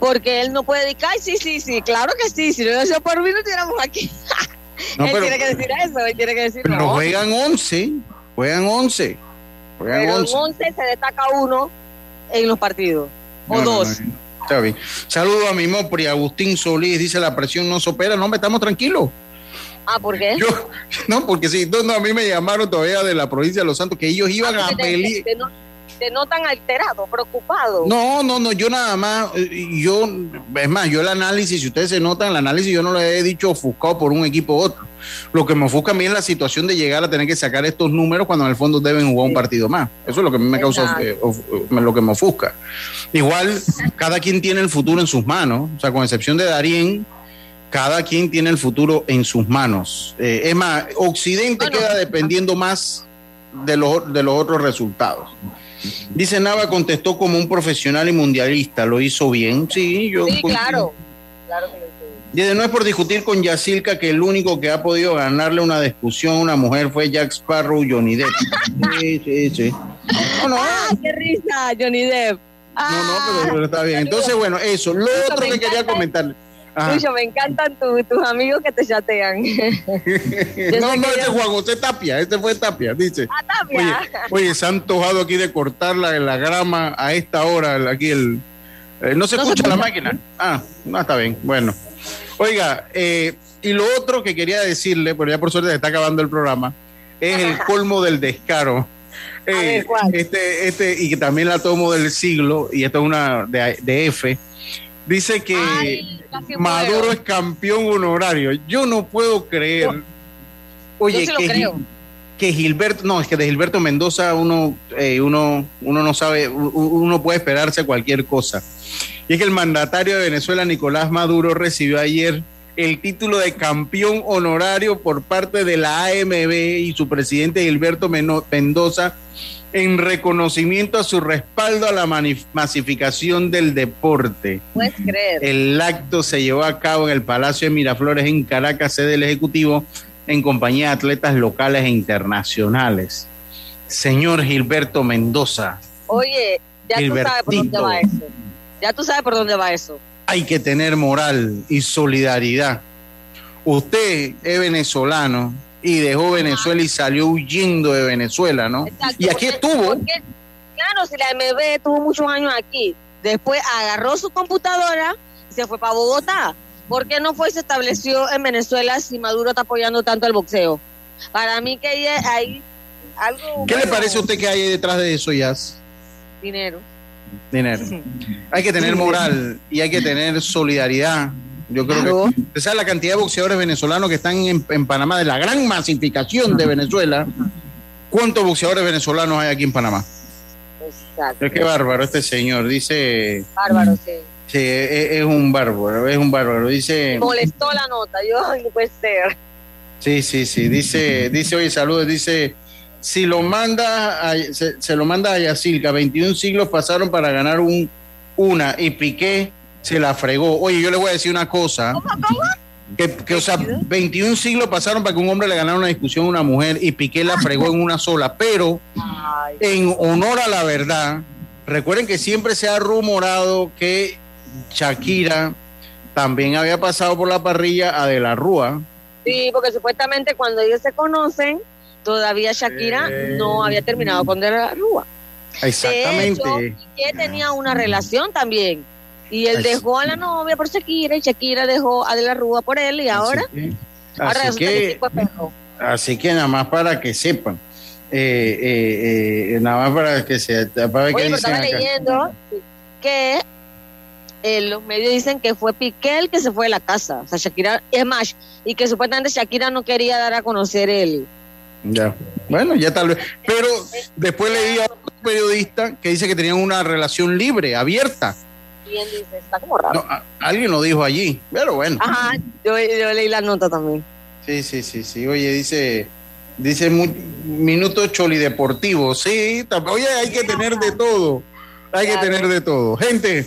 porque él no puede dedicar. Sí, sí, sí, claro que sí. Si no hubiera sido por mí, no estuviéramos aquí. él tiene que decir eso, él tiene que decir Pero juegan 11, juegan 11. Juegan pero 11. 11 se destaca uno en los partidos, o dos. Está bien. Saludo a mi Mopri, Agustín Solís, dice la presión no supera, no, me estamos tranquilos. Ah, ¿por qué? no, porque sí, no, a mí me llamaron todavía de la provincia de Los Santos que ellos iban ah, a pelear. Te, notan alterado, preocupado. No, no, no, yo nada más, eh, yo, es más, yo el análisis, si ustedes se notan, el análisis yo no lo he dicho ofuscado por un equipo u otro. Lo que me ofusca a mí es la situación de llegar a tener que sacar estos números cuando en el fondo deben jugar un partido más. Eso es lo que a mí me causa, eh, lo que me ofusca. Igual, cada quien tiene el futuro en sus manos, o sea, con excepción de Darien cada quien tiene el futuro en sus manos. Eh, es más, Occidente queda dependiendo más de los, de los otros resultados. Dice Nava contestó como un profesional y mundialista, lo hizo bien. Sí, yo. Sí, claro. claro que lo Dice, no es por discutir con Yacilca que el único que ha podido ganarle una discusión a una mujer fue Jack Sparrow Johnny Depp. Sí, sí, sí. No, no. ¡Ah, qué risa, Johnny Depp! no, no, pero, está bien. Entonces, bueno, eso. Lo otro que quería comentarle. Lucho, me encantan tus amigos que te chatean. no, no, este es Juan José Tapia, este fue Tapia, dice. Ah, Tapia. Oye, se ha antojado aquí de cortar la, la grama a esta hora, aquí el... Eh, ¿No se escucha la máquina? Ah, no, está bien, bueno. Oiga, eh, y lo otro que quería decirle, pero ya por suerte se está acabando el programa, es el colmo del descaro. Eh, este, este, y que también la tomo del siglo, y esto es una de, de F, dice que Maduro es campeón honorario. Yo no puedo creer. Oye, que, Gilberto, no, es que de Gilberto Mendoza uno, eh, uno, uno no sabe, uno puede esperarse cualquier cosa. Y es que el mandatario de Venezuela, Nicolás Maduro, recibió ayer el título de campeón honorario por parte de la AMB y su presidente Gilberto Mendoza en reconocimiento a su respaldo a la masificación del deporte. Puedes creer. El acto se llevó a cabo en el Palacio de Miraflores en Caracas, sede del Ejecutivo, en compañía de atletas locales e internacionales. Señor Gilberto Mendoza. Oye, ya tú sabes por dónde va eso. Ya tú sabes por dónde va eso. Hay que tener moral y solidaridad. Usted es venezolano, y dejó Venezuela y salió huyendo de Venezuela, ¿no? y aquí estuvo. claro, si la MB tuvo muchos años aquí, después agarró su computadora y se fue para Bogotá. ¿Por qué no fue y se estableció en Venezuela si Maduro está apoyando tanto el boxeo? Para mí que hay algo... ¿Qué le parece a usted que hay detrás de eso, Jazz? Dinero. Dinero. hay que tener moral y hay que tener solidaridad yo creo que esa es la cantidad de boxeadores venezolanos que están en, Panamá, de la gran masificación de Venezuela. ¿Cuántos boxeadores venezolanos hay aquí en Panamá? Exacto. Es que bárbaro este señor, dice. Bárbaro, sí. Sí, es, un bárbaro, es un bárbaro. Dice. molestó la nota, yo no puede ser. Sí, sí, sí. Dice, dice, oye, saludos, dice. Si lo manda, se, lo manda a Yacilca, 21 siglos pasaron para ganar un, una y Piqué se la fregó. Oye, yo le voy a decir una cosa. Que, o sea, 21 siglos pasaron para que un hombre le ganara una discusión a una mujer y Piqué la fregó en una sola. Pero, en honor a la verdad, recuerden que siempre se ha rumorado que Shakira también había pasado por la parrilla a De la Rúa. Sí, porque supuestamente cuando ellos se conocen, todavía Shakira no había terminado con De la Rúa. Exactamente. Piqué tenía una relación también y él dejó a la novia por Shakira y Shakira dejó a De la Rúa por él y ahora, así que, así que nada más para que sepan. Eh, eh, eh, nada más para que se para Oye, pero estaba leyendo que los medios dicen que fue Piqué el que se fue de la casa, o sea, Shakira, es más, y que supuestamente Shakira no quería dar a conocer él. Ya, bueno, ya tal vez. Pero después leí a otro periodista que dice que tenían una relación libre, abierta dice, está como raro. alguien lo dijo allí, pero bueno. Ajá, yo, leí la nota también. Sí, sí, sí, sí. Oye, dice, dice minuto choli deportivo. Sí, oye, hay que tener de todo. Hay que tener de todo. Gente.